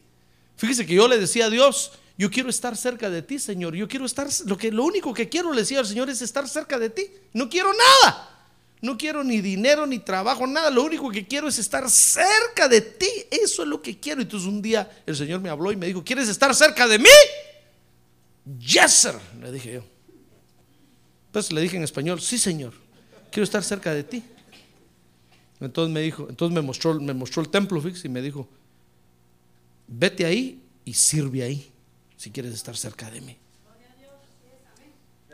Speaker 2: Fíjese que yo le decía a Dios, Yo quiero estar cerca de ti, Señor. Yo quiero estar, lo, que, lo único que quiero, le decía al Señor, es estar cerca de ti. No quiero nada. No quiero ni dinero, ni trabajo, nada. Lo único que quiero es estar cerca de ti. Eso es lo que quiero. Entonces un día el Señor me habló y me dijo, ¿quieres estar cerca de mí? Yes, sir, le dije yo. Entonces le dije en español, sí, Señor, quiero estar cerca de ti. Entonces me dijo, entonces me mostró, me mostró el templo, fix, y me dijo, vete ahí y sirve ahí, si quieres estar cerca de mí.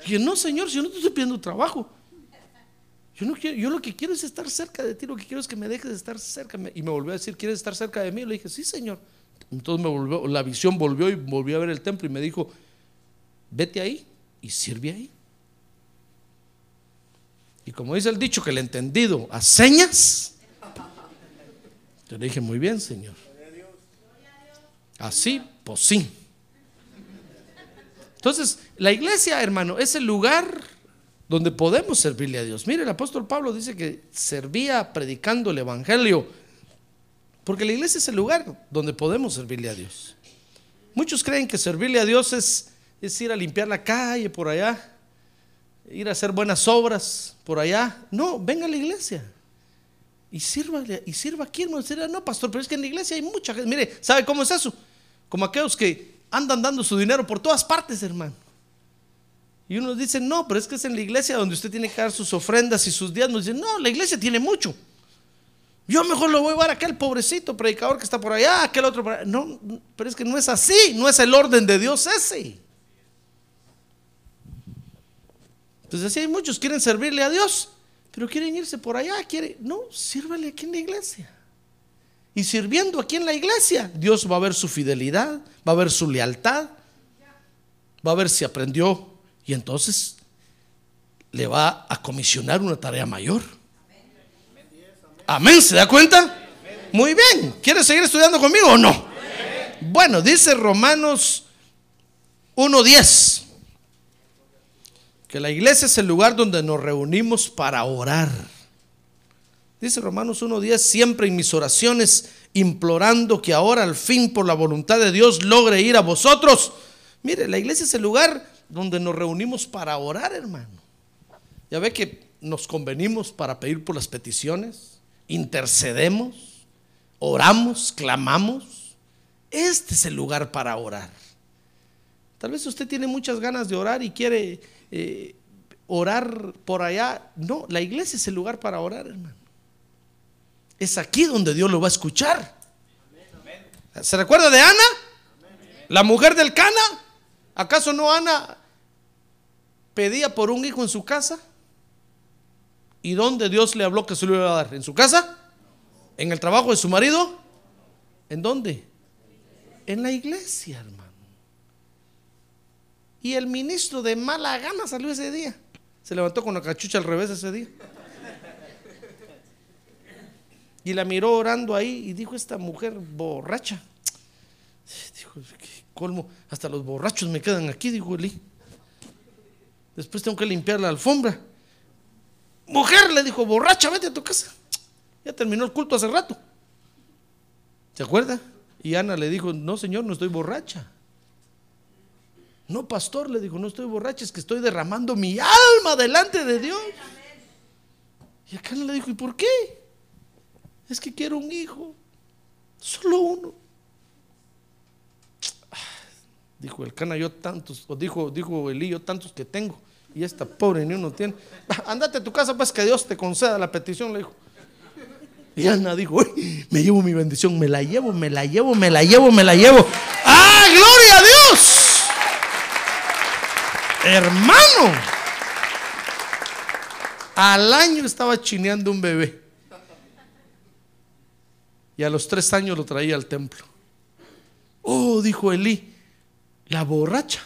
Speaker 2: Y yo, no, Señor, si yo no te estoy pidiendo trabajo. Yo, no quiero, yo lo que quiero es estar cerca de ti, lo que quiero es que me dejes de estar cerca. Y me volvió a decir, ¿quieres estar cerca de mí? le dije, sí, Señor. Entonces me volvió, la visión volvió y volvió a ver el templo y me dijo, vete ahí y sirve ahí. Y como dice el dicho que el entendido a señas, yo le dije, muy bien, Señor. Así, pues sí. Entonces, la iglesia, hermano, es el lugar donde podemos servirle a Dios. Mire, el apóstol Pablo dice que servía predicando el Evangelio, porque la iglesia es el lugar donde podemos servirle a Dios. Muchos creen que servirle a Dios es, es ir a limpiar la calle por allá, ir a hacer buenas obras por allá. No, venga a la iglesia. Y sirva, y sirva aquí, hermano. No, pastor, pero es que en la iglesia hay mucha gente. Mire, ¿sabe cómo es eso? Como aquellos que andan dando su dinero por todas partes, hermano. Y unos dicen, no, pero es que es en la iglesia donde usted tiene que dar sus ofrendas y sus. Nos dicen, no, la iglesia tiene mucho. Yo mejor lo voy a llevar a aquel pobrecito predicador que está por allá, aquel otro por allá. No, pero es que no es así, no es el orden de Dios ese. Entonces, así hay muchos quieren servirle a Dios, pero quieren irse por allá, quieren, no, sírvale aquí en la iglesia. Y sirviendo aquí en la iglesia, Dios va a ver su fidelidad, va a ver su lealtad, va a ver si aprendió y entonces le va a comisionar una tarea mayor. Amén, ¿se da cuenta? Muy bien, ¿quiere seguir estudiando conmigo o no? Bueno, dice Romanos 1.10 que la iglesia es el lugar donde nos reunimos para orar. Dice Romanos 1.10, siempre en mis oraciones, implorando que ahora al fin por la voluntad de Dios logre ir a vosotros. Mire, la iglesia es el lugar donde nos reunimos para orar, hermano. Ya ve que nos convenimos para pedir por las peticiones, intercedemos, oramos, clamamos. Este es el lugar para orar. Tal vez usted tiene muchas ganas de orar y quiere eh, orar por allá. No, la iglesia es el lugar para orar, hermano. Es aquí donde Dios lo va a escuchar. ¿Se recuerda de Ana? La mujer del Cana. ¿Acaso no Ana pedía por un hijo en su casa? ¿Y dónde Dios le habló que se lo iba a dar? ¿En su casa? ¿En el trabajo de su marido? ¿En dónde? En la iglesia, hermano. Y el ministro de mala gana salió ese día. Se levantó con la cachucha al revés ese día. Y la miró orando ahí y dijo esta mujer borracha. Dijo, colmo, hasta los borrachos me quedan aquí, dijo Eli. Después tengo que limpiar la alfombra. Mujer, le dijo, borracha, vete a tu casa. Ya terminó el culto hace rato. ¿Se acuerda? Y Ana le dijo, no, señor, no estoy borracha. No, pastor, le dijo, no estoy borracho, es que estoy derramando mi alma delante de Dios. Y acá le dijo, ¿y por qué? Es que quiero un hijo, solo uno. Dijo el cana, yo tantos, o dijo, dijo Elí, yo tantos que tengo. Y esta pobre ni uno tiene. Andate a tu casa, pues que Dios te conceda la petición, le dijo. Y Ana dijo, me llevo mi bendición, me la llevo, me la llevo, me la llevo, me la llevo. ¡Ah, gloria a Dios! Hermano, al año estaba chineando un bebé. Y a los tres años lo traía al templo. Oh, dijo Elí, la borracha.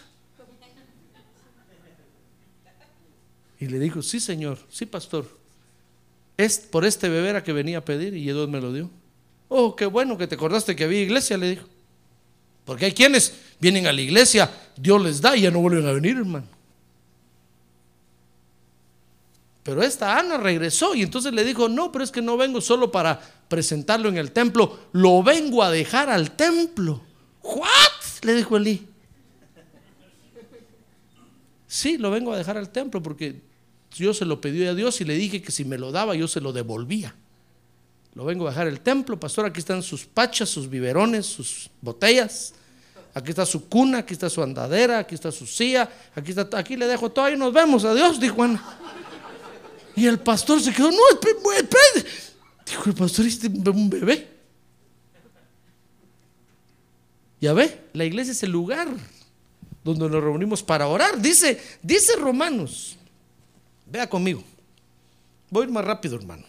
Speaker 2: Y le dijo, sí, señor, sí, pastor. Es por este bebé era que venía a pedir y Dios me lo dio. Oh, qué bueno que te acordaste que había iglesia, le dijo. Porque hay quienes vienen a la iglesia, Dios les da y ya no vuelven a venir, hermano. Pero esta Ana regresó y entonces le dijo, no, pero es que no vengo solo para presentarlo en el templo, lo vengo a dejar al templo. ¿What? Le dijo Elí. Sí, lo vengo a dejar al templo porque yo se lo pedí a Dios y le dije que si me lo daba yo se lo devolvía. Lo vengo a dejar al templo, pastor, aquí están sus pachas, sus biberones, sus botellas. Aquí está su cuna, aquí está su andadera, aquí está su silla, aquí está, aquí le dejo todo y nos vemos. Adiós, dijo Ana. Y el pastor se quedó, no, espérate. Dijo el pastor, este un bebé. Ya ve, la iglesia es el lugar donde nos reunimos para orar. Dice, dice Romanos. Vea conmigo. Voy a ir más rápido, hermano.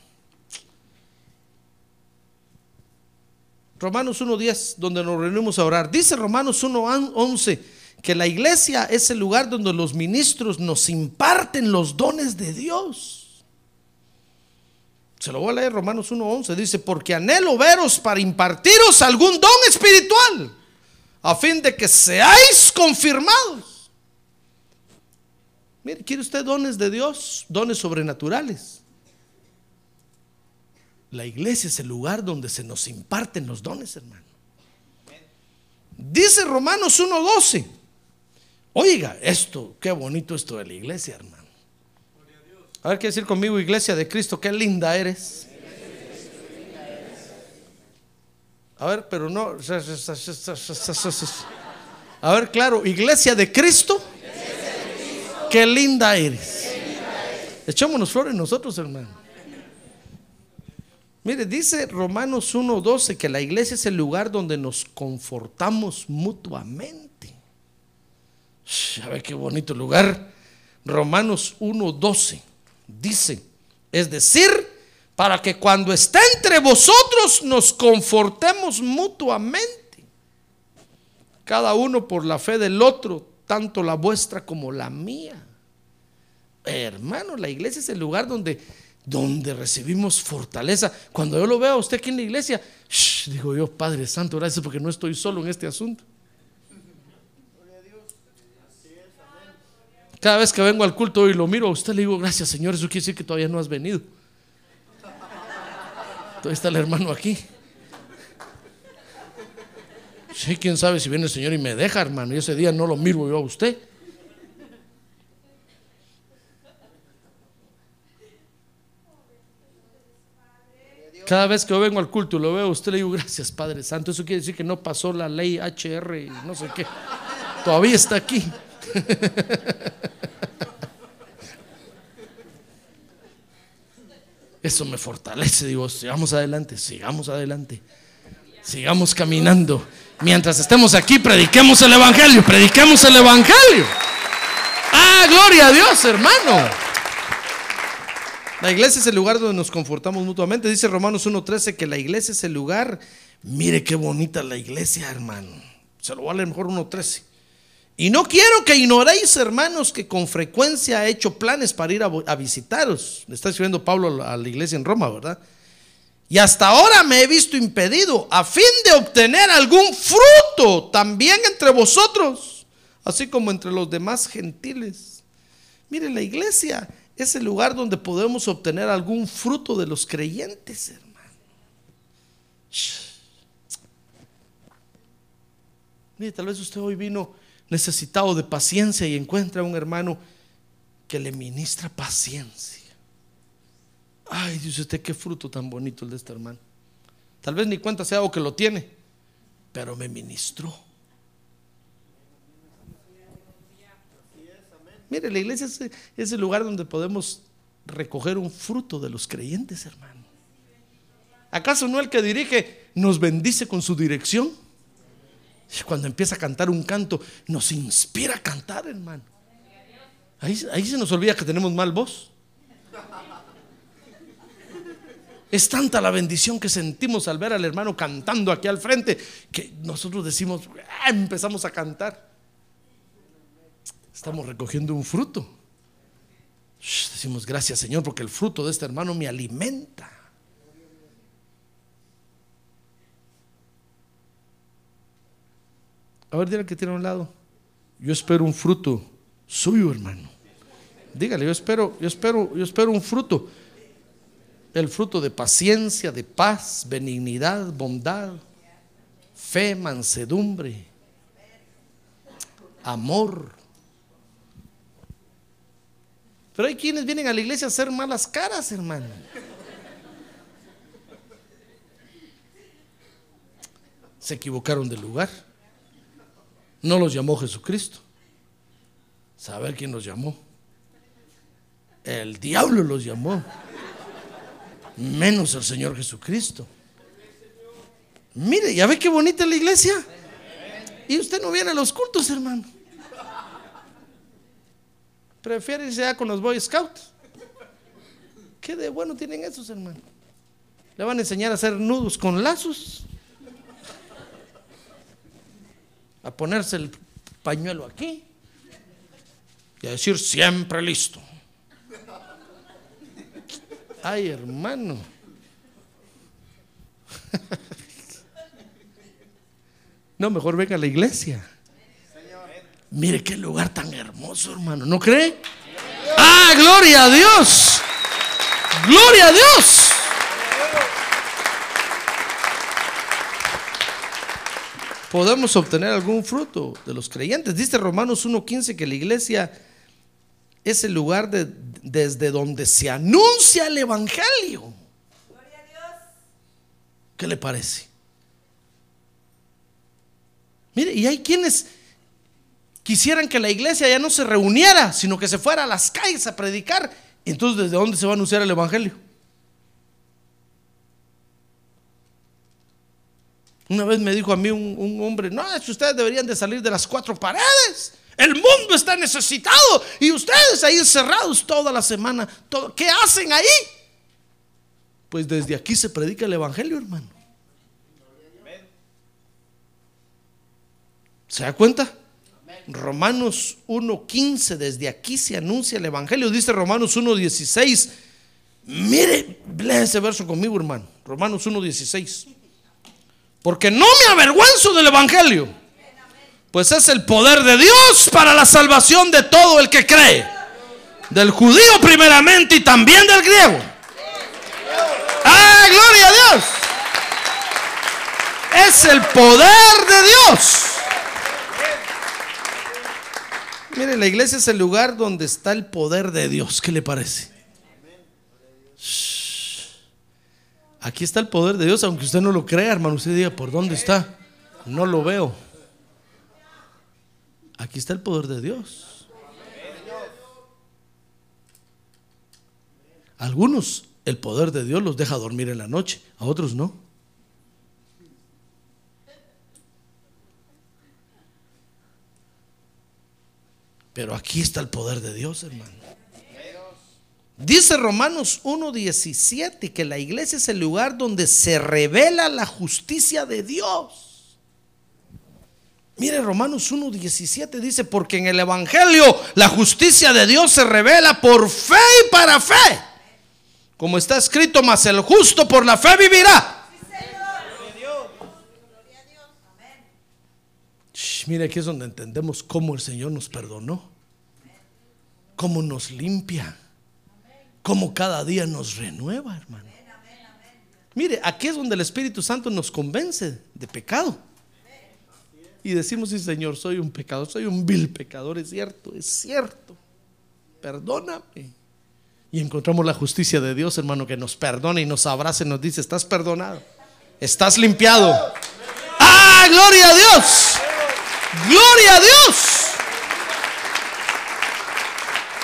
Speaker 2: Romanos 1.10, donde nos reunimos a orar. Dice Romanos 1.11 que la iglesia es el lugar donde los ministros nos imparten los dones de Dios. Se lo voy a leer Romanos 1.11. Dice, porque anhelo veros para impartiros algún don espiritual, a fin de que seáis confirmados. Mire, ¿quiere usted dones de Dios? Dones sobrenaturales. La iglesia es el lugar donde se nos imparten los dones, hermano. Dice Romanos 1.12. Oiga, esto, qué bonito esto de la iglesia, hermano. A ver qué decir conmigo, iglesia de Cristo, qué linda eres. A ver, pero no. A ver, claro, iglesia de Cristo, qué linda eres. Echémonos flores nosotros, hermano. Mire, dice Romanos 1.12 que la iglesia es el lugar donde nos confortamos mutuamente. A ver qué bonito lugar. Romanos 1.12 dice, es decir, para que cuando esté entre vosotros nos confortemos mutuamente. Cada uno por la fe del otro, tanto la vuestra como la mía. Hermano, la iglesia es el lugar donde donde recibimos fortaleza. Cuando yo lo veo a usted aquí en la iglesia, digo yo, Padre Santo, gracias porque no estoy solo en este asunto. Cada vez que vengo al culto y lo miro a usted, le digo, gracias Señor, eso quiere decir que todavía no has venido. Todavía está el hermano aquí. Sí, quién sabe si viene el Señor y me deja, hermano. Y ese día no lo miro yo a usted. Cada vez que vengo al culto y lo veo, usted le digo, gracias Padre Santo. Eso quiere decir que no pasó la ley HR y no sé qué. Todavía está aquí. Eso me fortalece. Digo, sigamos adelante, sigamos adelante. Sigamos caminando. Mientras estemos aquí, prediquemos el Evangelio, prediquemos el Evangelio. Ah, gloria a Dios, hermano. La iglesia es el lugar donde nos confortamos mutuamente. Dice Romanos 1.13 que la iglesia es el lugar. Mire qué bonita la iglesia, hermano. Se lo leer mejor 1.13. Y no quiero que ignoréis, hermanos, que con frecuencia he hecho planes para ir a, visitaros. Le está escribiendo Pablo a la iglesia en Roma, ¿verdad? Y hasta ahora me he visto impedido a fin de obtener algún fruto también entre vosotros, así como entre los demás gentiles. Mire, la iglesia es el lugar donde podemos obtener algún fruto de los creyentes, hermano. Mire, tal vez usted hoy vino necesitado de paciencia y encuentra a un hermano que le ministra paciencia. Ay, dice usted, qué fruto tan bonito el de este hermano. Tal vez ni cuenta sea algo que lo tiene, pero me ministró. Mire, la iglesia es, el lugar donde podemos recoger un fruto de los creyentes, hermano. ¿Acaso no el que dirige nos bendice con su dirección? Cuando empieza a cantar un canto, nos inspira a cantar, hermano. Ahí, ahí se nos olvida que tenemos mal voz. Es tanta la bendición que sentimos al ver al hermano cantando aquí al frente que nosotros decimos, ah, empezamos a cantar. Estamos recogiendo un fruto. decimos gracias Señor porque el fruto de este hermano me alimenta. A ver, dígale que tiene a un lado. Yo espero un fruto suyo, hermano. Dígale, yo espero, yo espero, yo espero un fruto. El fruto de paciencia, de paz, benignidad, bondad, fe, mansedumbre, amor, Pero hay quienes vienen a la iglesia a hacer malas caras, hermano. Se equivocaron de lugar. No los llamó Jesucristo. ¿Saber quién los llamó? El diablo los llamó. Menos el Señor Jesucristo. Mire, ¿ya ve qué bonita es la iglesia? Y usted no viene a los cultos, hermano. Prefiere irse ya con los Boy Scouts. ¿Qué de bueno tienen esos, hermano? Le van a enseñar a hacer nudos con lazos. A ponerse el pañuelo aquí. Y a decir siempre listo. Ay, hermano. No, mejor venga a la iglesia. Mire qué lugar tan hermoso, hermano. ¿No cree? Ah, gloria a Dios. Gloria a Dios. Podemos obtener algún fruto de los creyentes. Dice Romanos 1.15 que la iglesia es el lugar de, desde donde se anuncia el Evangelio. ¿Qué le parece? Mire, y hay quienes quisieran que la iglesia ya no se reuniera, sino que se fuera a las calles a predicar. Entonces, ¿desde dónde se va a anunciar el Evangelio? Una vez me dijo a mí un, hombre, no, es que ustedes deberían de salir de las cuatro paredes. El mundo está necesitado y ustedes ahí encerrados toda la semana. ¿Qué hacen ahí? Pues desde aquí se predica el Evangelio, hermano. ¿Se da cuenta? Romanos 1.15, desde aquí se anuncia el Evangelio. Dice Romanos 1.16. Mire, lea ese verso conmigo, hermano. Romanos 1.16. Porque no me avergüenzo del Evangelio. Pues es el poder de Dios para la salvación de todo el que cree. Del judío primeramente y también del griego. ¡Ah, gloria a Dios! Es el poder de Dios. Mire, la iglesia es el lugar donde está el poder de Dios. ¿Qué le parece? Shh. Aquí está el poder de Dios, aunque usted no lo crea, hermano. Usted diga, ¿por dónde está? No lo veo. Aquí está el poder de Dios. Algunos el poder de Dios los deja dormir en la noche, a otros no. Pero aquí está el poder de Dios, hermano. Dice Romanos 1.17 que la iglesia es el lugar donde se revela la justicia de Dios. Mire, Romanos 1.17 dice, porque en el Evangelio la justicia de Dios se revela por fe y para fe. Como está escrito, mas el justo por la fe vivirá. Shh, mire, aquí es donde entendemos cómo el Señor nos perdonó, cómo nos limpia, cómo cada día nos renueva, hermano. Mire, aquí es donde el Espíritu Santo nos convence de pecado. Y decimos, sí, Señor, soy un pecador, soy un vil pecador, es cierto, es cierto. Perdóname. Y encontramos la justicia de Dios, hermano, que nos perdona y nos abraza y nos dice, estás perdonado, estás limpiado. ¡Ah, gloria a Dios! ¡Gloria a Dios!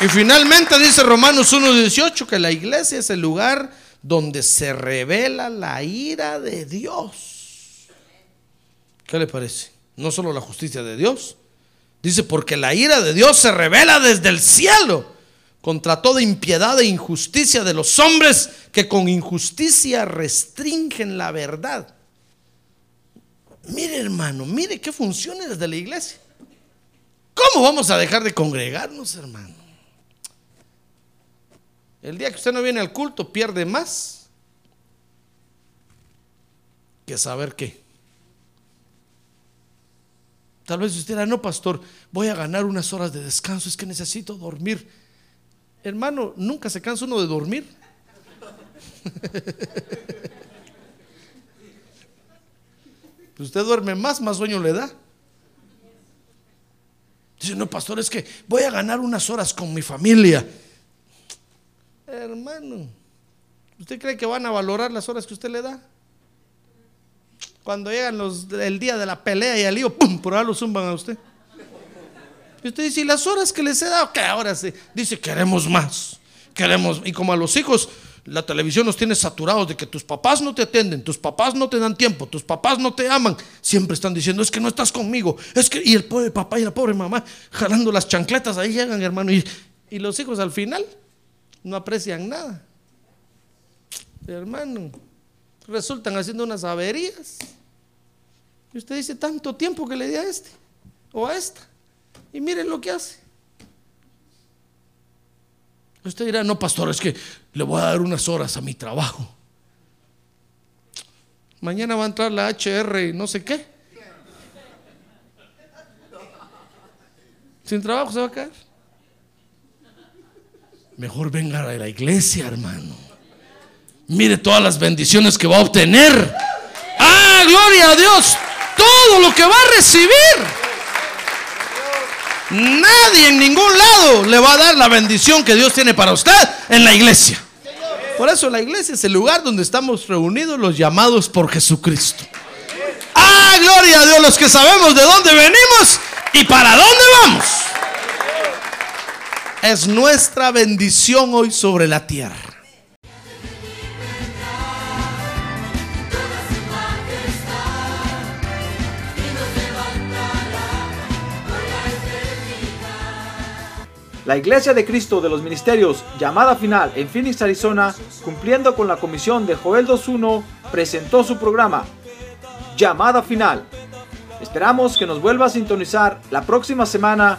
Speaker 2: Y finalmente dice Romanos 1.18 que la iglesia es el lugar donde se revela la ira de Dios. ¿Qué le parece? No solo la justicia de Dios. Dice, porque la ira de Dios se revela desde el cielo contra toda impiedad e injusticia de los hombres que con injusticia restringen la verdad. Mire hermano, mire qué funciones de la iglesia. ¿Cómo vamos a dejar de congregarnos, hermano? El día que usted no viene al culto pierde más que saber qué. Tal vez usted dirá, no, pastor, voy a ganar unas horas de descanso, es que necesito dormir. Hermano, nunca se cansa uno de dormir. Usted duerme más, más sueño le da. Dice, no, pastor, es que voy a ganar unas horas con mi familia. Hermano. ¿Usted cree que van a valorar las horas que usted le da? Cuando llegan los, el día de la pelea y el lío, ¡pum! Por ahí lo zumban a usted. Y usted dice, ¿y las horas que les he dado? ¿Qué ahora se dice, queremos más. Queremos, y como a los hijos, la televisión nos tiene saturados de que tus papás no te atienden, tus papás no te dan tiempo, tus papás no te aman. Siempre están diciendo, es que no estás conmigo. Es que, y el pobre papá y la pobre mamá jalando las chancletas, ahí llegan, hermano. Y, y los hijos al final no aprecian nada. Hermano, resultan haciendo unas averías. Y usted dice, tanto tiempo que le di a este o a esta. Y miren lo que hace. Usted dirá, no, pastor, es que le voy a dar unas horas a mi trabajo. Mañana va a entrar la HR y no sé qué. Sin trabajo se va a caer. Mejor venga a la iglesia, hermano. Mire todas las bendiciones que va a obtener. ¡Ah, gloria a Dios! Todo lo que va a recibir. Nadie en ningún lado le va a dar la bendición que Dios tiene para usted en la iglesia. Por eso la iglesia es el lugar donde estamos reunidos los llamados por Jesucristo. ¡Ah, gloria a Dios! Los que sabemos de dónde venimos y para dónde vamos. Es nuestra bendición hoy sobre la tierra.
Speaker 1: La Iglesia de Cristo de los Ministerios, llamada final en Phoenix, Arizona, cumpliendo con la comisión de Joel 2.1, presentó su programa, Llamada Final. Esperamos que nos vuelva a sintonizar la próxima semana